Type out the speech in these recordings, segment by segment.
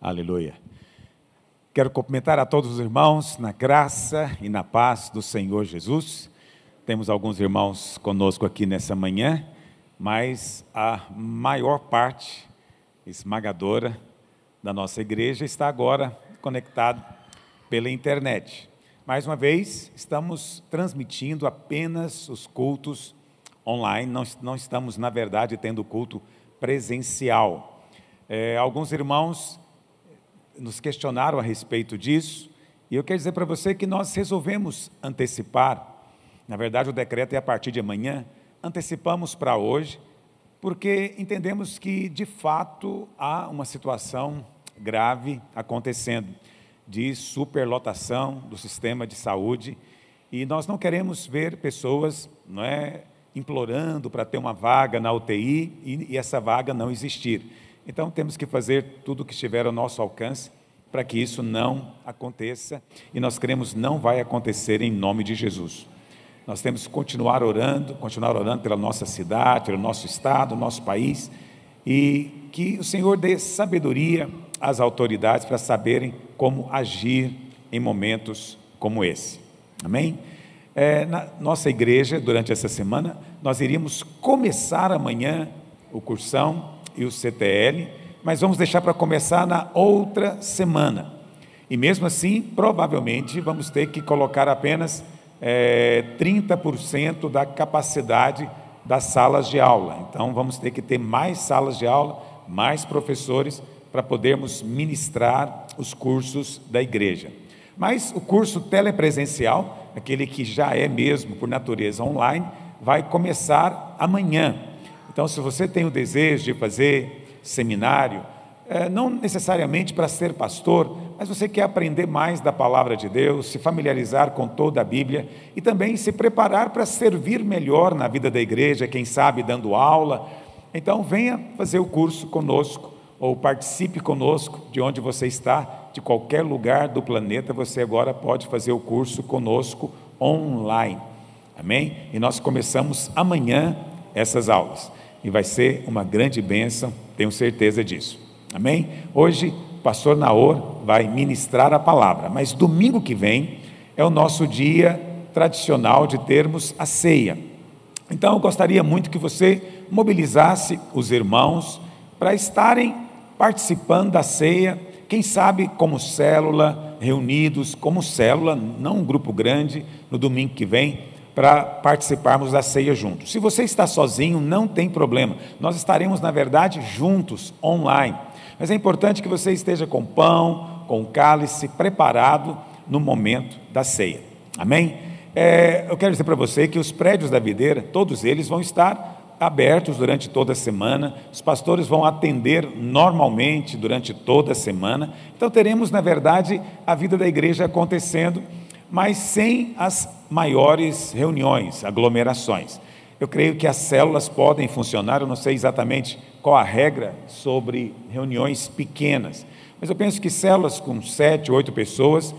Aleluia. Quero cumprimentar a todos os irmãos na graça e na paz do Senhor Jesus. Temos alguns irmãos conosco aqui nessa manhã, mas a maior parte esmagadora da nossa igreja está agora conectado pela internet. Mais uma vez, estamos transmitindo apenas os cultos online, não, não estamos, na verdade, tendo culto presencial. É, alguns irmãos nos questionaram a respeito disso, e eu quero dizer para você que nós resolvemos antecipar, na verdade o decreto é a partir de amanhã, antecipamos para hoje, porque entendemos que de fato há uma situação grave acontecendo de superlotação do sistema de saúde e nós não queremos ver pessoas não é, implorando para ter uma vaga na UTI e, e essa vaga não existir. Então temos que fazer tudo o que estiver ao nosso alcance para que isso não aconteça e nós cremos não vai acontecer em nome de Jesus. Nós temos que continuar orando, continuar orando pela nossa cidade, pelo nosso estado, nosso país e que o Senhor dê sabedoria às autoridades para saberem como agir em momentos como esse. Amém? É, na nossa igreja, durante essa semana, nós iríamos começar amanhã o cursão e o CTL, mas vamos deixar para começar na outra semana. E mesmo assim, provavelmente, vamos ter que colocar apenas é, 30% da capacidade das salas de aula. Então, vamos ter que ter mais salas de aula, mais professores, para podermos ministrar os cursos da igreja. Mas o curso telepresencial, aquele que já é mesmo por natureza online, vai começar amanhã. Então, se você tem o desejo de fazer seminário, é, não necessariamente para ser pastor, mas você quer aprender mais da palavra de Deus, se familiarizar com toda a Bíblia e também se preparar para servir melhor na vida da igreja, quem sabe dando aula. Então, venha fazer o curso conosco ou participe conosco de onde você está, de qualquer lugar do planeta, você agora pode fazer o curso conosco online. Amém? E nós começamos amanhã essas aulas e vai ser uma grande bênção, tenho certeza disso. Amém? Hoje, o pastor Naor vai ministrar a palavra, mas domingo que vem é o nosso dia tradicional de termos a ceia. Então, eu gostaria muito que você mobilizasse os irmãos para estarem participando da ceia, quem sabe como célula, reunidos como célula, não um grupo grande, no domingo que vem, para participarmos da ceia juntos. Se você está sozinho, não tem problema. Nós estaremos, na verdade, juntos, online. Mas é importante que você esteja com pão, com cálice, preparado no momento da ceia. Amém? É, eu quero dizer para você que os prédios da videira, todos eles vão estar abertos durante toda a semana, os pastores vão atender normalmente durante toda a semana. Então teremos, na verdade, a vida da igreja acontecendo mas sem as maiores reuniões, aglomerações. Eu creio que as células podem funcionar, eu não sei exatamente qual a regra sobre reuniões pequenas, mas eu penso que células com sete, oito pessoas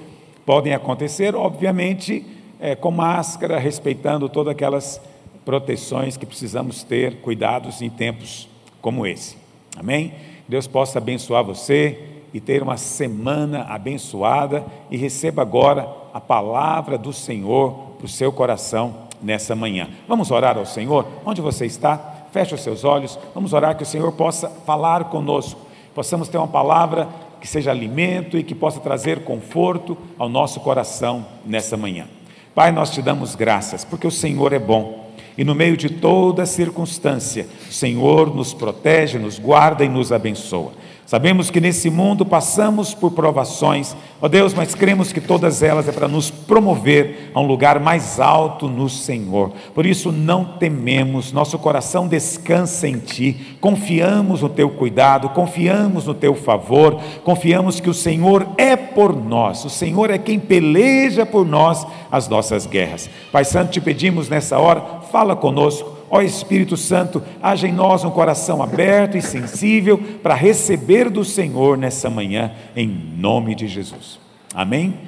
podem acontecer, obviamente, é, com máscara, respeitando todas aquelas proteções que precisamos ter, cuidados em tempos como esse. Amém? Deus possa abençoar você e ter uma semana abençoada e receba agora a palavra do Senhor para o seu coração nessa manhã. Vamos orar ao Senhor? Onde você está? Feche os seus olhos. Vamos orar que o Senhor possa falar conosco. Possamos ter uma palavra que seja alimento e que possa trazer conforto ao nosso coração nessa manhã. Pai, nós te damos graças porque o Senhor é bom. E no meio de toda circunstância, o Senhor nos protege, nos guarda e nos abençoa. Sabemos que nesse mundo passamos por provações, ó Deus, mas cremos que todas elas é para nos promover a um lugar mais alto no Senhor. Por isso não tememos, nosso coração descansa em Ti, confiamos no Teu cuidado, confiamos no Teu favor, confiamos que o Senhor é por nós, o Senhor é quem peleja por nós as nossas guerras. Pai Santo, te pedimos nessa hora, fala conosco Ó Espírito Santo, haja em nós um coração aberto e sensível para receber do Senhor nessa manhã, em nome de Jesus. Amém?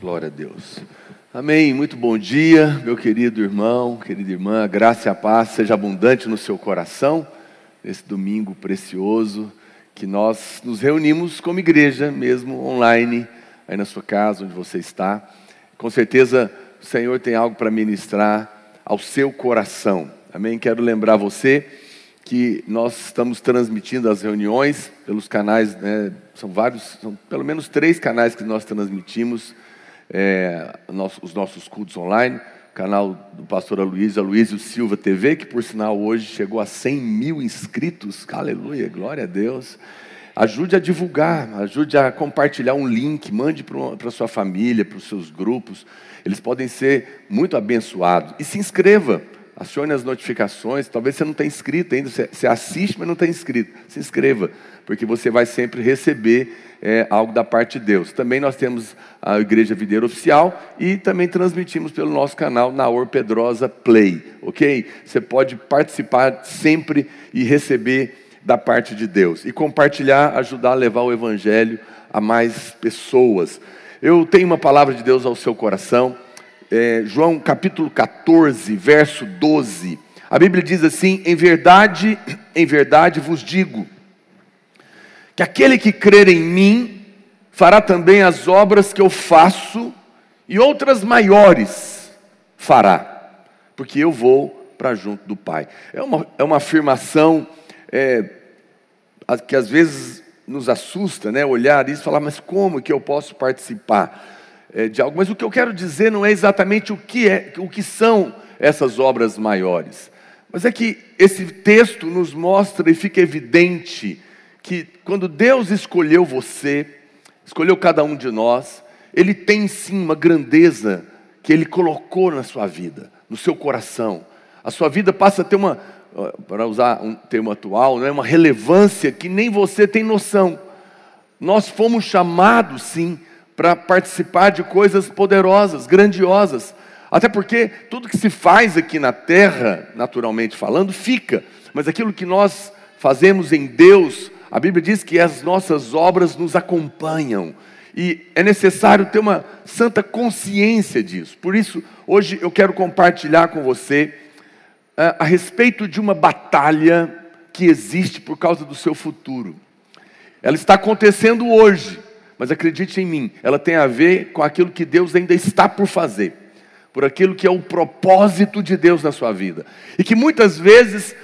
Glória a Deus. Amém. Muito bom dia, meu querido irmão, querida irmã. A graça e a paz seja abundante no seu coração nesse domingo precioso que nós nos reunimos como igreja, mesmo online, aí na sua casa, onde você está. Com certeza o Senhor tem algo para ministrar ao seu coração. Amém? Quero lembrar você que nós estamos transmitindo as reuniões pelos canais, né, são vários, são pelo menos três canais que nós transmitimos é, os nossos cultos online. Canal do pastor Aloysio, Aloysio Silva TV, que por sinal hoje chegou a 100 mil inscritos. Aleluia, glória a Deus. Ajude a divulgar, ajude a compartilhar um link, mande para sua família, para os seus grupos. Eles podem ser muito abençoados. E se inscreva acione as notificações. Talvez você não tenha inscrito ainda, você assiste, mas não tem inscrito. Se inscreva, porque você vai sempre receber é, algo da parte de Deus. Também nós temos a Igreja Videira Oficial e também transmitimos pelo nosso canal Naor Pedrosa Play, ok? Você pode participar sempre e receber da parte de Deus. E compartilhar, ajudar a levar o Evangelho a mais pessoas. Eu tenho uma palavra de Deus ao seu coração é, João capítulo 14, verso 12. A Bíblia diz assim: Em verdade, em verdade vos digo, que aquele que crer em mim fará também as obras que eu faço, e outras maiores fará, porque eu vou para junto do Pai. É uma, é uma afirmação é, que às vezes nos assusta, né? Olhar isso e falar, mas como que eu posso participar? é, de algo, mas o que eu quero dizer não é exatamente o que, é, o que são essas obras maiores, mas é que esse texto nos mostra e fica evidente que quando Deus escolheu você, escolheu cada um de nós, Ele tem sim uma grandeza que Ele colocou na sua vida, no seu coração. A sua vida passa a ter uma, para usar um termo atual, é uma relevância que nem você tem noção. Nós fomos chamados sim para participar de coisas poderosas, grandiosas. Até porque tudo que se faz aqui na terra, naturalmente falando, fica. Mas aquilo que nós fazemos em Deus, a Bíblia diz que as nossas obras nos acompanham. E é necessário ter uma santa consciência disso. Por isso, hoje eu quero compartilhar com você a respeito de uma batalha que existe por causa do seu futuro. Ela está acontecendo hoje mas acredite em mim, ela tem a ver com aquilo que Deus ainda está por fazer, por aquilo que é o propósito de Deus na sua vida, e que muitas vezes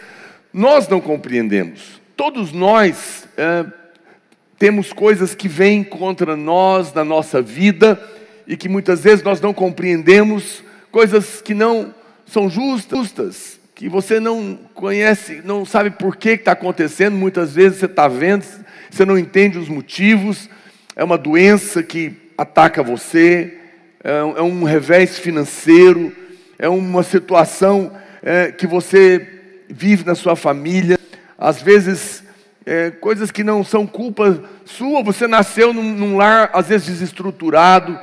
nós não compreendemos. Todos nós é, temos coisas que vêm contra nós na nossa vida e que muitas vezes nós não compreendemos, coisas que não são justas, que você não conhece, não sabe por que está acontecendo, muitas vezes você está vendo, você não entende os motivos, é uma doença que ataca você, é um é revés financeiro, é uma situação é, que você vive na sua família, às vezes é, coisas que não são culpa sua, você nasceu num, num lar às vezes desestruturado,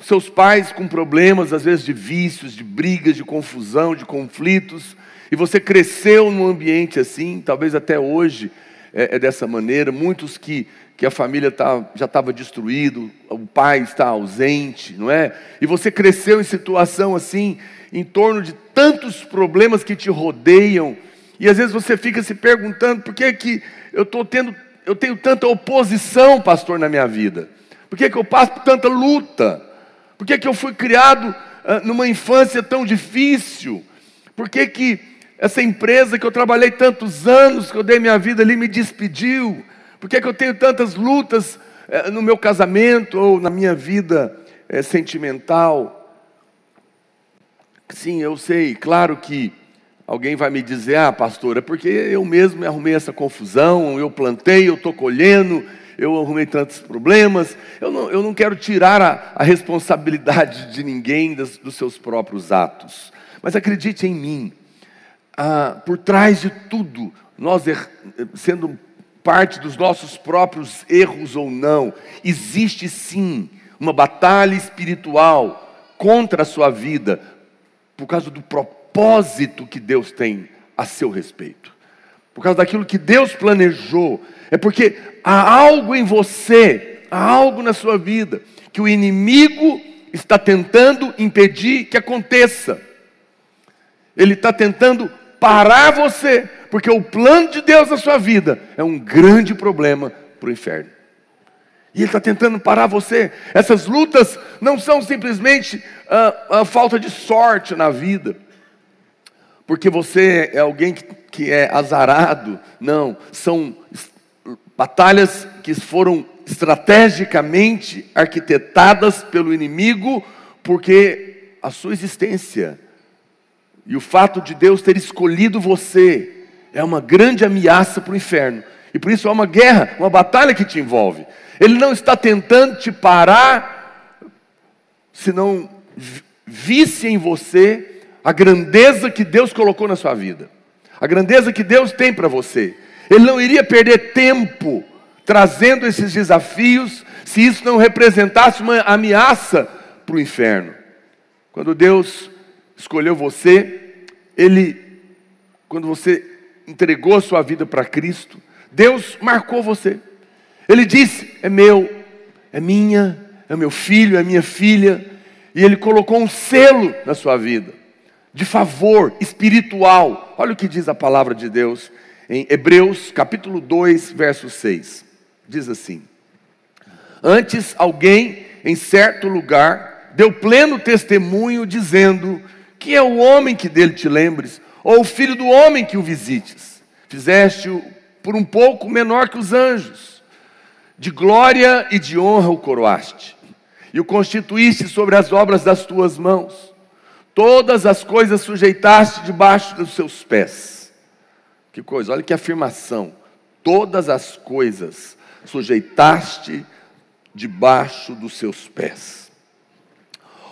seus pais com problemas, às vezes de vícios, de brigas, de confusão, de conflitos, e você cresceu num ambiente assim, talvez até hoje é, é dessa maneira, muitos que que a família tá, já estava destruída, o pai está ausente, não é? E você cresceu em situação assim, em torno de tantos problemas que te rodeiam, e às vezes você fica se perguntando por que, que eu estou tendo, eu tenho tanta oposição, pastor, na minha vida? Por que, que eu passo por tanta luta? Por que, que eu fui criado numa infância tão difícil? Por que, que essa empresa que eu trabalhei tantos anos, que eu dei minha vida ali, me despediu? Por que, é que eu tenho tantas lutas é, no meu casamento ou na minha vida é, sentimental? Sim, eu sei, claro que alguém vai me dizer, ah, pastora, porque eu mesmo me arrumei essa confusão, eu plantei, eu estou colhendo, eu arrumei tantos problemas. Eu não, eu não quero tirar a, a responsabilidade de ninguém dos, dos, seus próprios atos. Mas acredite em mim, ah, por trás de tudo, nós er, sendo parte dos nossos próprios erros ou não, existe sim uma batalha espiritual contra a sua vida, por causa do propósito que Deus tem a seu respeito, por causa daquilo que Deus planejou, é porque há algo em você, há algo na sua vida, que o inimigo está tentando impedir que aconteça, ele está tentando parar você, Porque o plano de Deus na sua vida é um grande problema para o inferno. E ele está tentando parar você. Essas lutas não são simplesmente a, a, falta de sorte na vida, porque você é alguém que, que é azarado. Não, são batalhas que foram estrategicamente arquitetadas pelo inimigo, porque a sua existência e o fato de Deus ter escolhido você é uma grande ameaça para o inferno. E por isso é uma guerra, uma batalha que te envolve. Ele não está tentando te parar, se não visse em você a grandeza que Deus colocou na sua vida, a grandeza que Deus tem para você. Ele não iria perder tempo trazendo esses desafios se isso não representasse uma ameaça para o inferno. Quando Deus escolheu você, Ele, quando você entregou sua vida para Cristo, Deus marcou você. Ele disse: é meu, é minha, é meu filho, é minha filha. E Ele colocou um selo na sua vida, de favor espiritual. Olha o que diz a palavra de Deus em Hebreus capítulo 2, verso 6. Diz assim: Antes alguém em certo lugar deu pleno testemunho, dizendo: Que é o homem que dele te lembres, ou o filho do homem que o visites? Fizeste-o por um pouco menor que os anjos, de glória e de honra o coroaste, e o constituíste sobre as obras das tuas mãos, todas as coisas sujeitaste debaixo dos seus pés. Que coisa, olha que afirmação. Todas as coisas sujeitaste debaixo dos seus pés.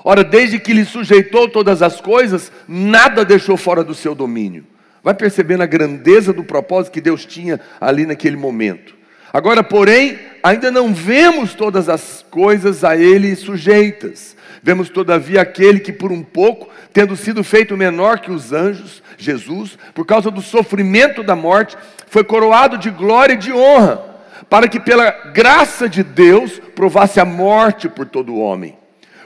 Ora, desde que lhe sujeitou todas as coisas, nada deixou fora do seu domínio. Vai percebendo a grandeza do propósito que Deus tinha ali naquele momento. Agora, porém, ainda não vemos todas as coisas a Ele sujeitas. Vemos, todavia, aquele que, por um pouco, tendo sido feito menor que os anjos, Jesus, por causa do sofrimento da morte, foi coroado de glória e de honra para que pela graça de Deus provasse a morte por todo homem.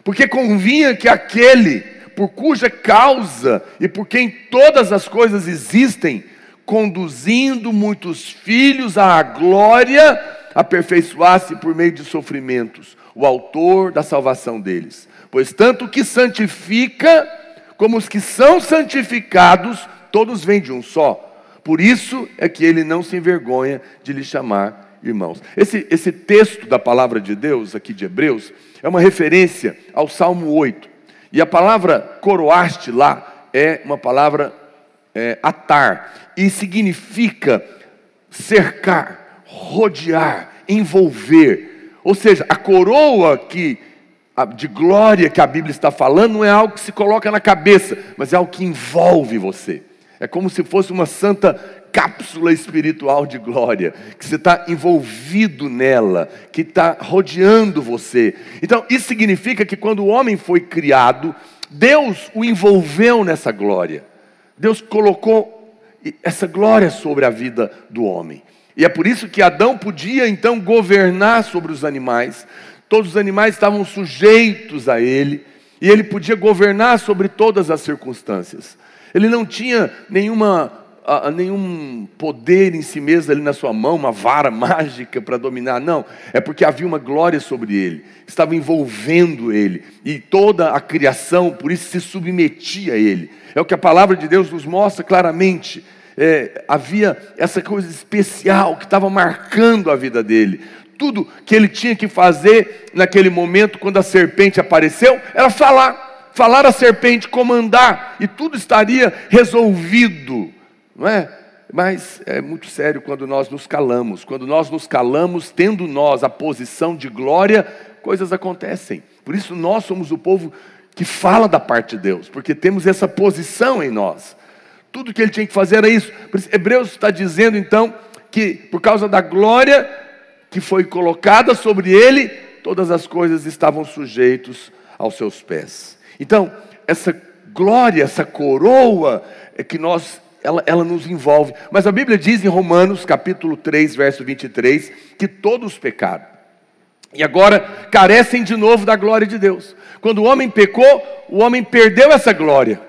Porque convinha que aquele por cuja causa e por quem todas as coisas existem, conduzindo muitos filhos à glória, aperfeiçoasse por meio de sofrimentos o autor da salvação deles. Pois tanto o que santifica, como os que são santificados, todos vêm de um só. Por isso é que ele não se envergonha de lhe chamar irmãos. Esse, esse texto da palavra de Deus, aqui de Hebreus, é uma referência ao Salmo 8. E a palavra coroaste lá é uma palavra é, atar, e significa cercar, rodear, envolver. Ou seja, a coroa que de glória que a Bíblia está falando não é algo que se coloca na cabeça, mas é algo que envolve você. É como se fosse uma santa cápsula espiritual de glória, que você está envolvido nela, que está rodeando você. Então, isso significa que quando o homem foi criado, Deus o envolveu nessa glória. Deus colocou essa glória sobre a vida do homem. E é por isso que Adão podia então governar sobre os animais. Todos os animais estavam sujeitos a ele, e ele podia governar sobre todas as circunstâncias. Ele não tinha nenhuma a, nenhum poder em si mesmo ali na sua mão, uma vara mágica para dominar, não, é porque havia uma glória sobre ele, estava envolvendo ele, e toda a criação, por isso, se submetia a ele. É o que a palavra de Deus nos mostra claramente. É, havia essa coisa especial que estava marcando a vida dele. Tudo que ele tinha que fazer naquele momento, quando a serpente apareceu, era falar. Falar a serpente, comandar, e tudo estaria resolvido não é? Mas é muito sério quando nós nos calamos. Quando nós nos calamos, tendo nós a posição de glória, coisas acontecem. Por isso nós somos o povo que fala da parte de Deus, porque temos essa posição em nós. Tudo que ele tinha que fazer era isso. Hebreus está dizendo então que por causa da glória que foi colocada sobre ele, todas as coisas estavam sujeitos aos seus pés. Então, essa glória, essa coroa é que nós ela, ela nos envolve. Mas a Bíblia diz em Romanos, capítulo 3, verso 23, que todos pecaram. E agora carecem de novo da glória de Deus. Quando o homem pecou, o homem perdeu essa glória.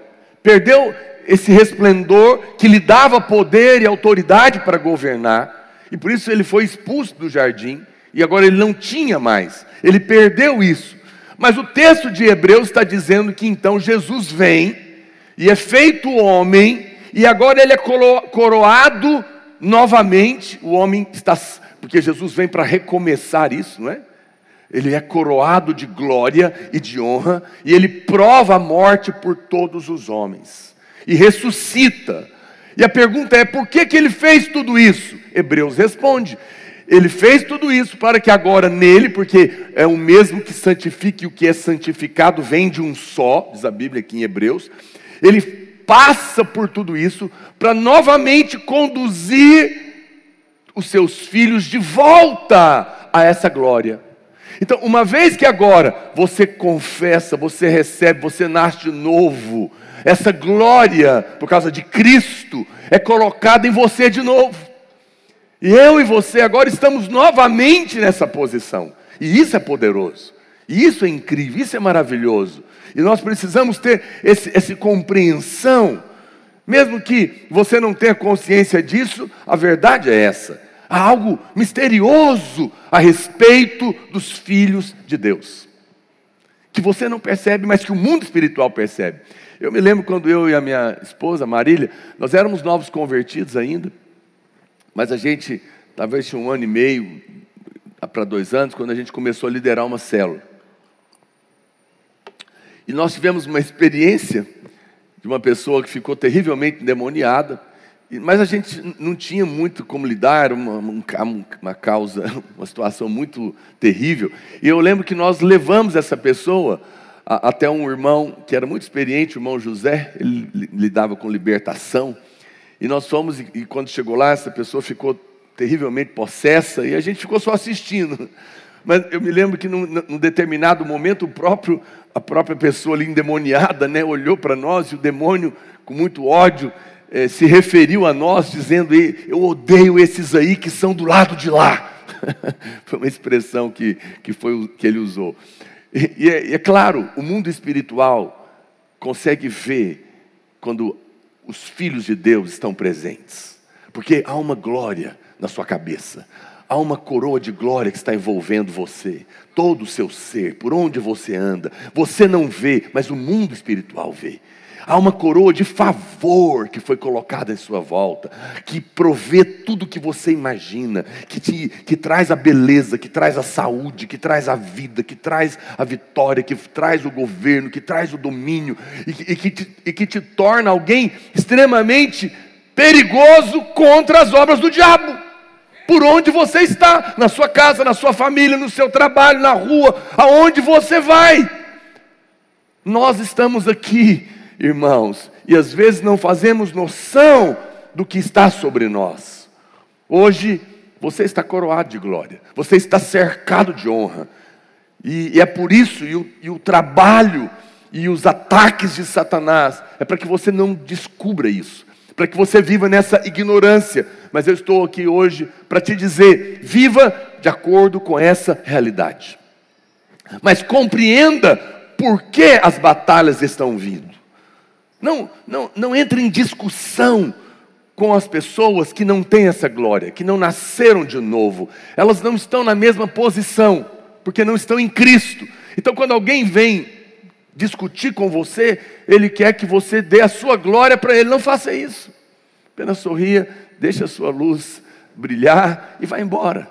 Perdeu esse resplendor que lhe dava poder e autoridade para governar, e por isso ele foi expulso do jardim, e agora ele não tinha mais, ele perdeu isso. Mas o texto de Hebreus está dizendo que então Jesus vem e é feito homem, e agora ele é coroado novamente. O homem está, porque Jesus vem para recomeçar isso, não é? Ele é coroado de glória e de honra, e ele prova a morte por todos os homens, e ressuscita. E a pergunta é: por que, que ele fez tudo isso? Hebreus responde: ele fez tudo isso para que agora nele, porque é o mesmo que santifica o que é santificado vem de um só, diz a Bíblia aqui em Hebreus. Ele passa por tudo isso para novamente conduzir os seus filhos de volta a essa glória. Então, uma vez que agora você confessa, você recebe, você nasce de novo, essa glória, por causa de Cristo, é colocada em você de novo. E eu e você agora estamos novamente nessa posição. E isso é poderoso. Isso é incrível, isso é maravilhoso. E nós precisamos ter esse, essa compreensão. Mesmo que você não tenha consciência disso, a verdade é essa. Há algo misterioso a respeito dos filhos de Deus. Que você não percebe, mas que o mundo espiritual percebe. Eu me lembro quando eu e a minha esposa, Marília, nós éramos novos convertidos ainda. Mas a gente, talvez tinha um ano e meio para dois anos, quando a gente começou a liderar uma célula. E nós tivemos uma experiência de uma pessoa que ficou terrivelmente endemoniada, mas a gente não tinha muito como lidar, uma, uma causa, uma situação muito terrível. E eu lembro que nós levamos essa pessoa até um irmão que era muito experiente, o irmão José, ele lidava com libertação. E nós fomos, e, e quando chegou lá, essa pessoa ficou terrivelmente possessa, e a gente ficou só assistindo. Mas eu me lembro que num, num determinado momento, o próprio, a própria pessoa ali endemoniada, né, olhou para nós, e o demônio, com muito ódio, eh, se referiu a nós, dizendo: Eu odeio esses aí que são do lado de lá. foi uma expressão que, que, foi, que ele usou. E, e é, é claro, o mundo espiritual consegue ver quando os filhos de Deus estão presentes, porque há uma glória na sua cabeça, há uma coroa de glória que está envolvendo você, todo o seu ser, por onde você anda. Você não vê, mas o mundo espiritual vê. Há uma coroa de favor que foi colocada em sua volta, que provê tudo que você imagina, que, te, que traz a beleza, que traz a saúde, que traz a vida, que traz a vitória, que traz o governo, que traz o domínio e e que, te, e que te torna alguém extremamente perigoso contra as obras do diabo. Por onde você está, na sua casa, na sua família, no seu trabalho, na rua, aonde você vai. Nós estamos aqui irmãos, e às vezes não fazemos noção do que está sobre nós. Hoje, você está coroado de glória, você está cercado de honra, e, e é por isso, e o, e o trabalho e os ataques de Satanás, é para que você não descubra isso, para que você viva nessa ignorância. Mas eu estou aqui hoje para te dizer: viva de acordo com essa realidade. Mas compreenda por que as batalhas estão vindo. Não, não, não entre em discussão com as pessoas que não têm essa glória, que não nasceram de novo. Elas não estão na mesma posição, porque não estão em Cristo. Então, quando alguém vem discutir com você, ele quer que você dê a sua glória para ele. Não faça isso. Apenas sorria, deixe a sua luz brilhar e vá embora.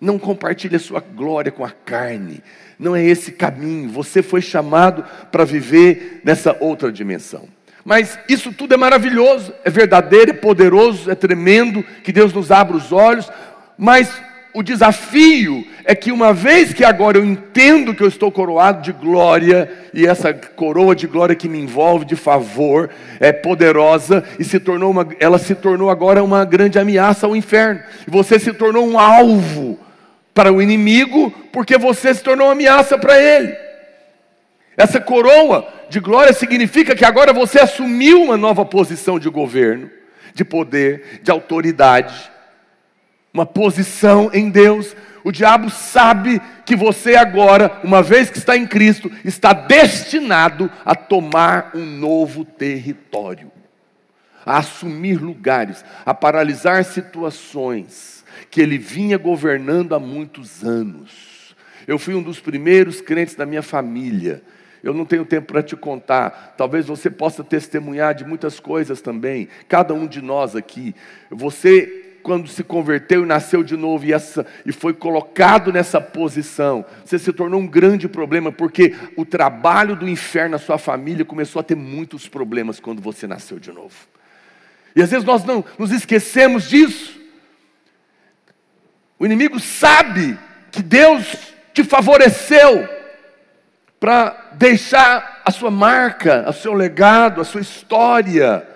Não compartilhe a sua glória com a carne. Não é esse caminho. Você foi chamado para viver nessa outra dimensão. Mas isso tudo é maravilhoso, é verdadeiro, é poderoso, é tremendo, que Deus nos abra os olhos, mas o desafio é que uma vez que agora eu entendo que eu estou coroado de glória, e essa coroa de glória que me envolve de favor é poderosa, e se tornou uma, ela se tornou agora uma grande ameaça ao inferno. Você se tornou um alvo para o inimigo, porque você se tornou uma ameaça para ele. Essa coroa de glória significa que agora você assumiu uma nova posição de governo, de poder, de autoridade, uma posição em Deus. O diabo sabe que você agora, uma vez que está em Cristo, está destinado a tomar um novo território. a assumir lugares, a paralisar situações que ele vinha governando há muitos anos. Eu fui um dos primeiros crentes da minha família. Eu não tenho tempo para te contar. Talvez você possa testemunhar de muitas coisas também. Cada um de nós aqui. Você quando se converteu e nasceu de novo e, essa, e foi colocado nessa posição, você se tornou um grande problema, porque o trabalho do inferno na sua família começou a ter muitos problemas quando você nasceu de novo. E às vezes nós não nos esquecemos disso. O inimigo sabe que Deus te favoreceu para deixar a sua marca, o seu legado, a sua história.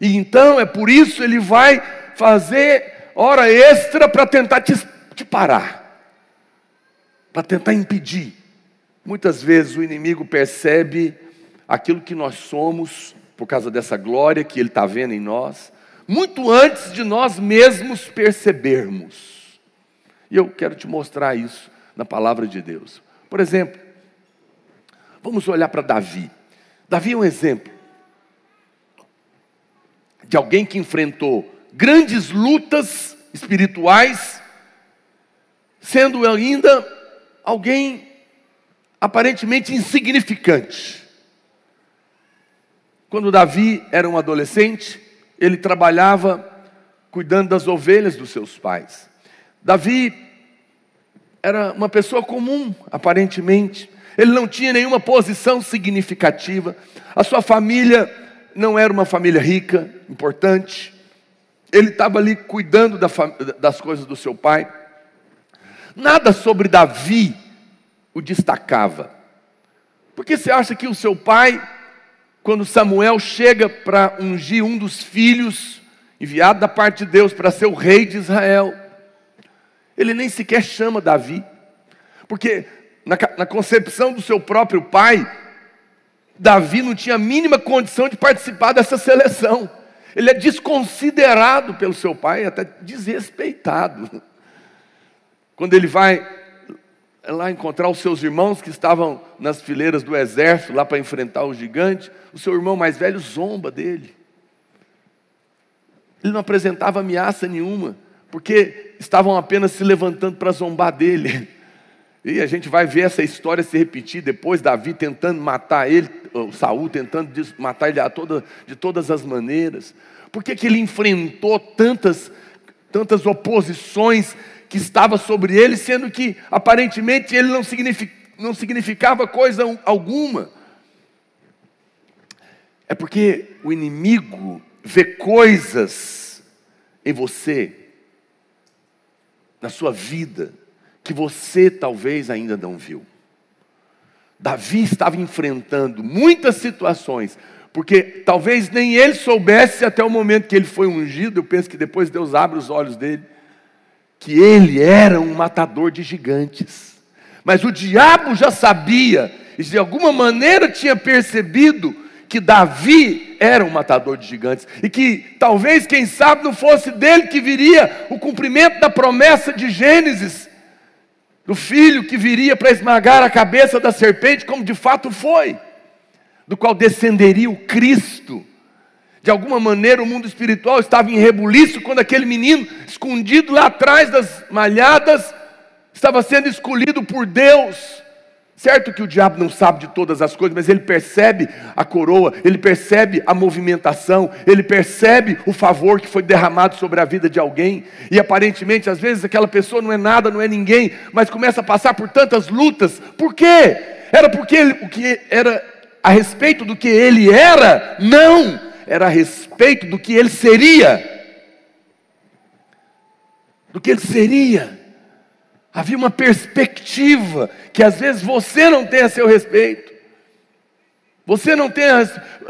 E então é por isso ele vai fazer hora extra para tentar te, te parar, para tentar impedir. Muitas vezes o inimigo percebe aquilo que nós somos, por causa dessa glória que ele está vendo em nós, muito antes de nós mesmos percebermos. E eu quero te mostrar isso na palavra de Deus. Por exemplo, vamos olhar para Davi. Davi é um exemplo de alguém que enfrentou grandes lutas espirituais, sendo ainda alguém aparentemente insignificante. Quando Davi era um adolescente, ele trabalhava cuidando das ovelhas dos seus pais. Davi era uma pessoa comum, aparentemente. Ele não tinha nenhuma posição significativa. A sua família não era uma família rica, importante ele estava ali cuidando das coisas do seu pai. Nada sobre Davi o destacava. Porque você acha que o seu pai, quando Samuel chega para ungir um dos filhos, enviado da parte de Deus para ser o rei de Israel, ele nem sequer chama Davi, porque na, na concepção do seu próprio pai, Davi não tinha a mínima condição de participar dessa seleção. Ele é desconsiderado pelo seu pai, até desrespeitado. Quando ele vai lá encontrar os seus irmãos que estavam nas fileiras do exército, lá para enfrentar o gigante, o seu irmão mais velho zomba dele. Ele não apresentava ameaça nenhuma, porque estavam apenas se levantando para zombar dele. E a gente vai ver essa história se repetir depois, Davi tentando matar ele, Saul tentando matar ele de todas as maneiras. Por que, que ele enfrentou tantas, tantas oposições que estavam sobre ele, sendo que aparentemente ele não, signific, não significava coisa alguma? É porque o inimigo vê coisas em você, na sua vida, que você talvez ainda não viu. Davi estava enfrentando muitas situações, porque talvez nem ele soubesse até o momento que ele foi ungido, eu penso que depois Deus abre os olhos dele, que ele era um matador de gigantes. Mas o diabo já sabia, e de alguma maneira tinha percebido que Davi era um matador de gigantes, e que talvez, quem sabe, não fosse dele que viria o cumprimento da promessa de Gênesis, do filho que viria para esmagar a cabeça da serpente, como de fato foi, do qual descenderia o Cristo. De alguma maneira o mundo espiritual estava em rebuliço quando aquele menino, escondido lá atrás das malhadas, estava sendo escolhido por Deus Certo que o diabo não sabe de todas as coisas, mas ele percebe a coroa, ele percebe a movimentação, ele percebe o favor que foi derramado sobre a vida de alguém. E aparentemente, às vezes, aquela pessoa não é nada, não é ninguém, mas começa a passar por tantas lutas. Por quê? Era porque ele, o que era a respeito do que ele era? Não, era a respeito do que ele seria. Do que ele seria. Havia uma perspectiva que às vezes você não tem a seu respeito. Você não tem,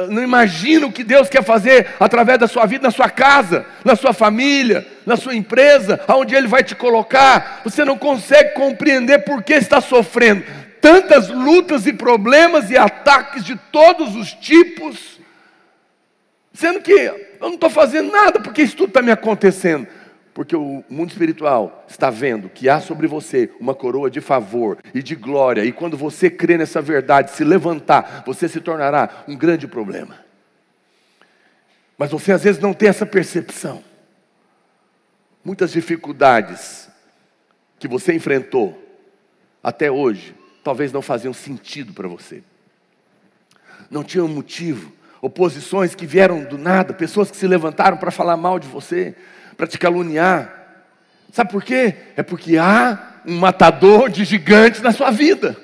não imagina o que Deus quer fazer através da sua vida, na sua casa, na sua família, na sua empresa, aonde Ele vai te colocar. Você não consegue compreender por que está sofrendo tantas lutas e problemas e ataques de todos os tipos, sendo que eu não estou fazendo nada porque isso tudo está me acontecendo. Porque o mundo espiritual está vendo que há sobre você uma coroa de favor e de glória, e quando você crê nessa verdade, se levantar, você se tornará um grande problema. Mas você às vezes não tem essa percepção. Muitas dificuldades que você enfrentou até hoje, talvez não faziam sentido para você. Não tinham motivo. Oposições que vieram do nada, pessoas que se levantaram para falar mal de você, para te caluniar. Sabe por quê? É porque há um matador de gigantes na sua vida.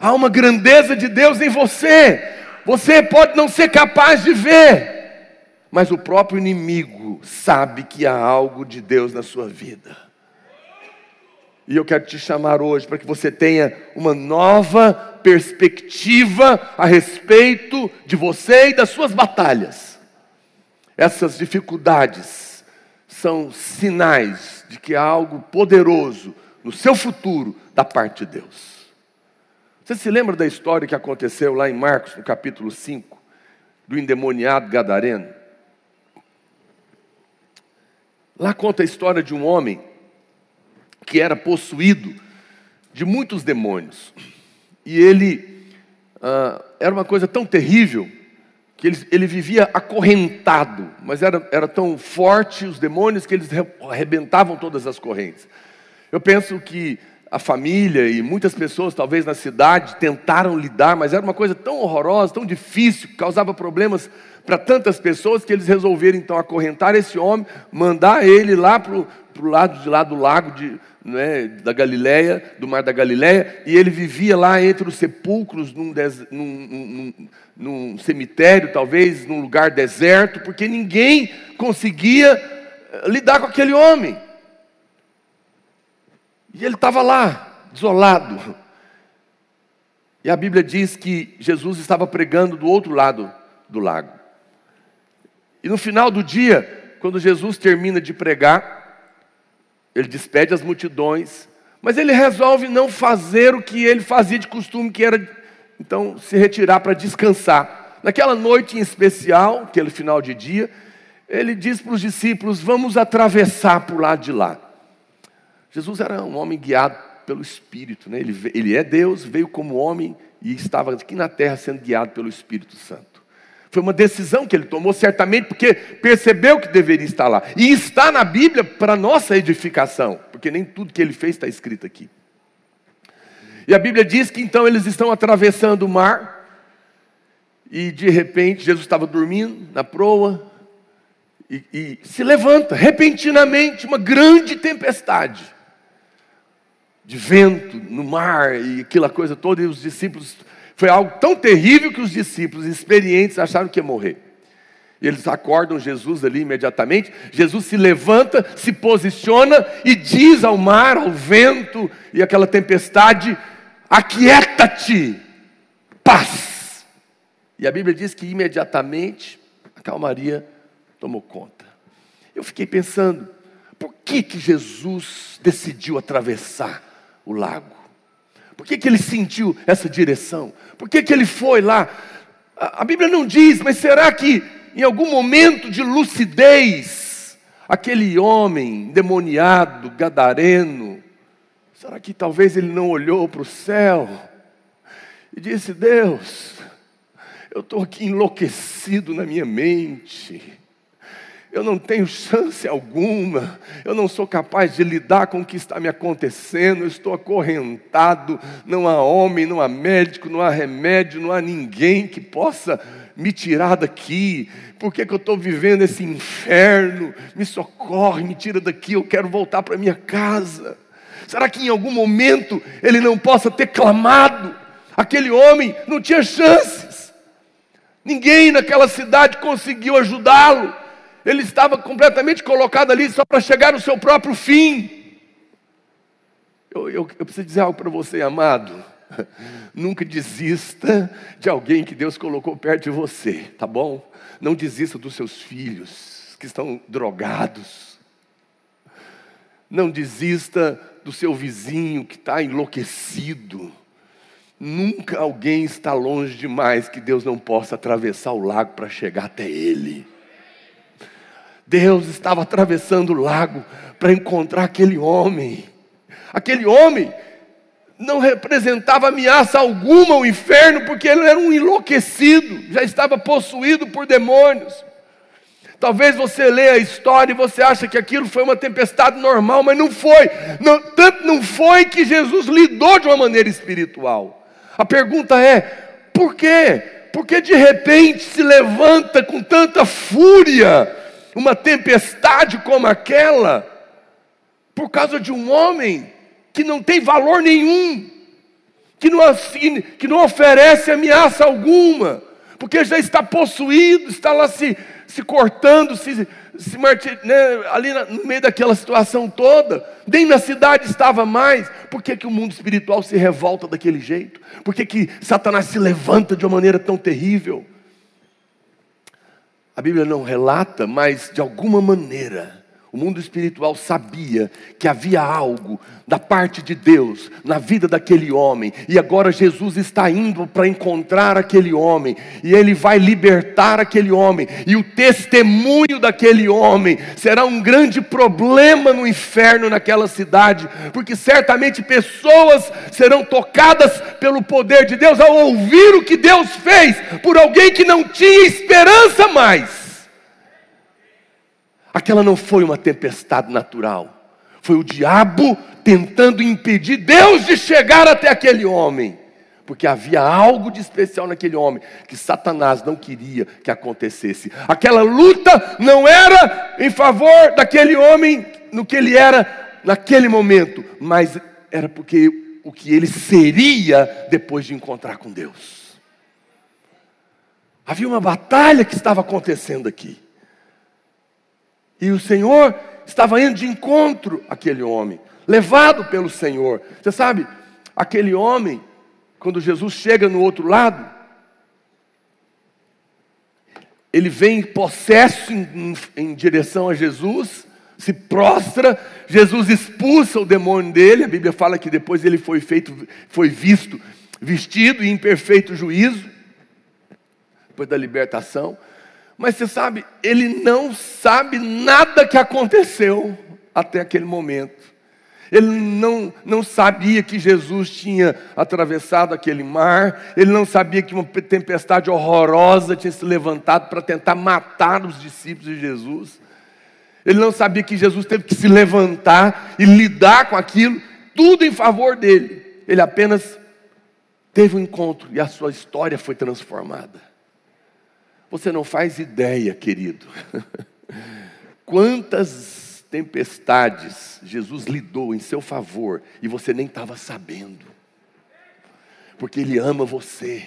Há uma grandeza de Deus em você. Você pode não ser capaz de ver, mas o próprio inimigo sabe que há algo de Deus na sua vida. E eu quero te chamar hoje para que você tenha uma nova perspectiva a respeito de você e das suas batalhas. Essas dificuldades são sinais de que há algo poderoso no seu futuro da parte de Deus. Você se lembra da história que aconteceu lá em Marcos, no capítulo 5, do endemoniado Gadareno? Lá conta a história de um homem que era possuído de muitos demônios. E ele uh, era uma coisa tão terrível que ele, ele vivia acorrentado, mas era, era tão forte os demônios que eles arrebentavam todas as correntes. Eu penso que a família e muitas pessoas, talvez na cidade, tentaram lidar, mas era uma coisa tão horrorosa, tão difícil, causava problemas para tantas pessoas que eles resolveram então acorrentar esse homem, mandar ele lá para o lado de lá do lago de, né, da Galileia, do mar da Galileia, e ele vivia lá entre os sepulcros, num, des, num, num, num cemitério, talvez, num lugar deserto, porque ninguém conseguia eh, lidar com aquele homem. E ele estava lá, isolado. E a Bíblia diz que Jesus estava pregando do outro lado do lago. E no final do dia, quando Jesus termina de pregar, ele despede as multidões, mas ele resolve não fazer o que ele fazia de costume, que era então se retirar para descansar. Naquela noite em especial, aquele final de dia, ele diz para os discípulos: Vamos atravessar por lá de lá. Jesus era um homem guiado pelo Espírito, né? ele, ele é Deus, veio como homem e estava aqui na terra sendo guiado pelo Espírito Santo. Foi uma decisão que ele tomou, certamente, porque percebeu que deveria estar lá. E está na Bíblia para nossa edificação, porque nem tudo que ele fez está escrito aqui. E a Bíblia diz que então eles estão atravessando o mar, e de repente Jesus estava dormindo na proa, e, e se levanta repentinamente uma grande tempestade de vento no mar e aquela coisa toda, e os discípulos foi algo tão terrível que os discípulos experientes acharam que ia morrer. Eles acordam Jesus ali imediatamente. Jesus se levanta, se posiciona e diz ao mar, ao vento e aquela tempestade: Aquieta-te, paz. E a Bíblia diz que imediatamente a calmaria tomou conta. Eu fiquei pensando, por que, que Jesus decidiu atravessar o lago? Por que, que ele sentiu essa direção? Por que, que ele foi lá? A, a Bíblia não diz, mas será que em algum momento de lucidez, aquele homem demoniado, gadareno, será que talvez ele não olhou para o céu e disse: Deus, eu estou aqui enlouquecido na minha mente eu não tenho chance alguma, eu não sou capaz de lidar com o que está me acontecendo, eu estou acorrentado, não há homem, não há médico, não há remédio, não há ninguém que possa me tirar daqui, por que, que eu estou vivendo esse inferno? Me socorre, me tira daqui, eu quero voltar para minha casa. Será que em algum momento ele não possa ter clamado? Aquele homem não tinha chances, ninguém naquela cidade conseguiu ajudá-lo ele estava completamente colocado ali só para chegar no seu próprio fim. Eu, eu, eu preciso dizer algo para você, amado. Nunca desista de alguém que Deus colocou perto de você, tá bom? Não desista dos seus filhos que estão drogados. Não desista do seu vizinho que está enlouquecido. Nunca alguém está longe demais que Deus não possa atravessar o lago para chegar até ele. Deus estava atravessando o lago para encontrar aquele homem. Aquele homem não representava ameaça alguma ao inferno, porque ele era um enlouquecido, já estava possuído por demônios. Talvez você leia a história e você acha que aquilo foi uma tempestade normal, mas não foi. Não, tanto não foi que Jesus lidou de uma maneira espiritual. A pergunta é: por quê? Porque de repente se levanta com tanta fúria uma tempestade como aquela, por causa de um homem que não tem valor nenhum, que não, que não oferece ameaça alguma, porque já está possuído, está lá se se cortando, se, se né, ali no meio daquela situação toda, nem na cidade estava mais. Por que, que o mundo espiritual se revolta daquele jeito? Por que, que Satanás se levanta de uma maneira tão terrível? A Bíblia não relata, mas de alguma maneira o mundo espiritual sabia que havia algo da parte de Deus na vida daquele homem, e agora Jesus está indo para encontrar aquele homem, e ele vai libertar aquele homem, e o testemunho daquele homem será um grande problema no inferno naquela cidade, porque certamente pessoas serão tocadas pelo poder de Deus ao ouvir o que Deus fez por alguém que não tinha esperança mais. Aquela não foi uma tempestade natural. Foi o diabo tentando impedir Deus de chegar até aquele homem. Porque havia algo de especial naquele homem que Satanás não queria que acontecesse. Aquela luta não era em favor daquele homem no que ele era naquele momento, mas era porque o que ele seria depois de encontrar com Deus. Havia uma batalha que estava acontecendo aqui. E o Senhor estava indo de encontro àquele homem, levado pelo Senhor. Você sabe, aquele homem, quando Jesus chega no outro lado, ele vem possesso em, em, em direção a Jesus, se prostra, Jesus expulsa o demônio dele, a Bíblia fala que depois ele foi feito, foi visto, vestido em perfeito juízo, depois da libertação. Mas você sabe, ele não sabe nada que aconteceu até aquele momento. Ele não, não sabia que Jesus tinha atravessado aquele mar, ele não sabia que uma tempestade horrorosa tinha se levantado para tentar matar os discípulos de Jesus. Ele não sabia que Jesus teve que se levantar e lidar com aquilo, tudo em favor dele. Ele apenas teve um encontro e a sua história foi transformada. Você não faz ideia, querido, quantas tempestades Jesus lidou em seu favor e você nem estava sabendo, porque Ele ama você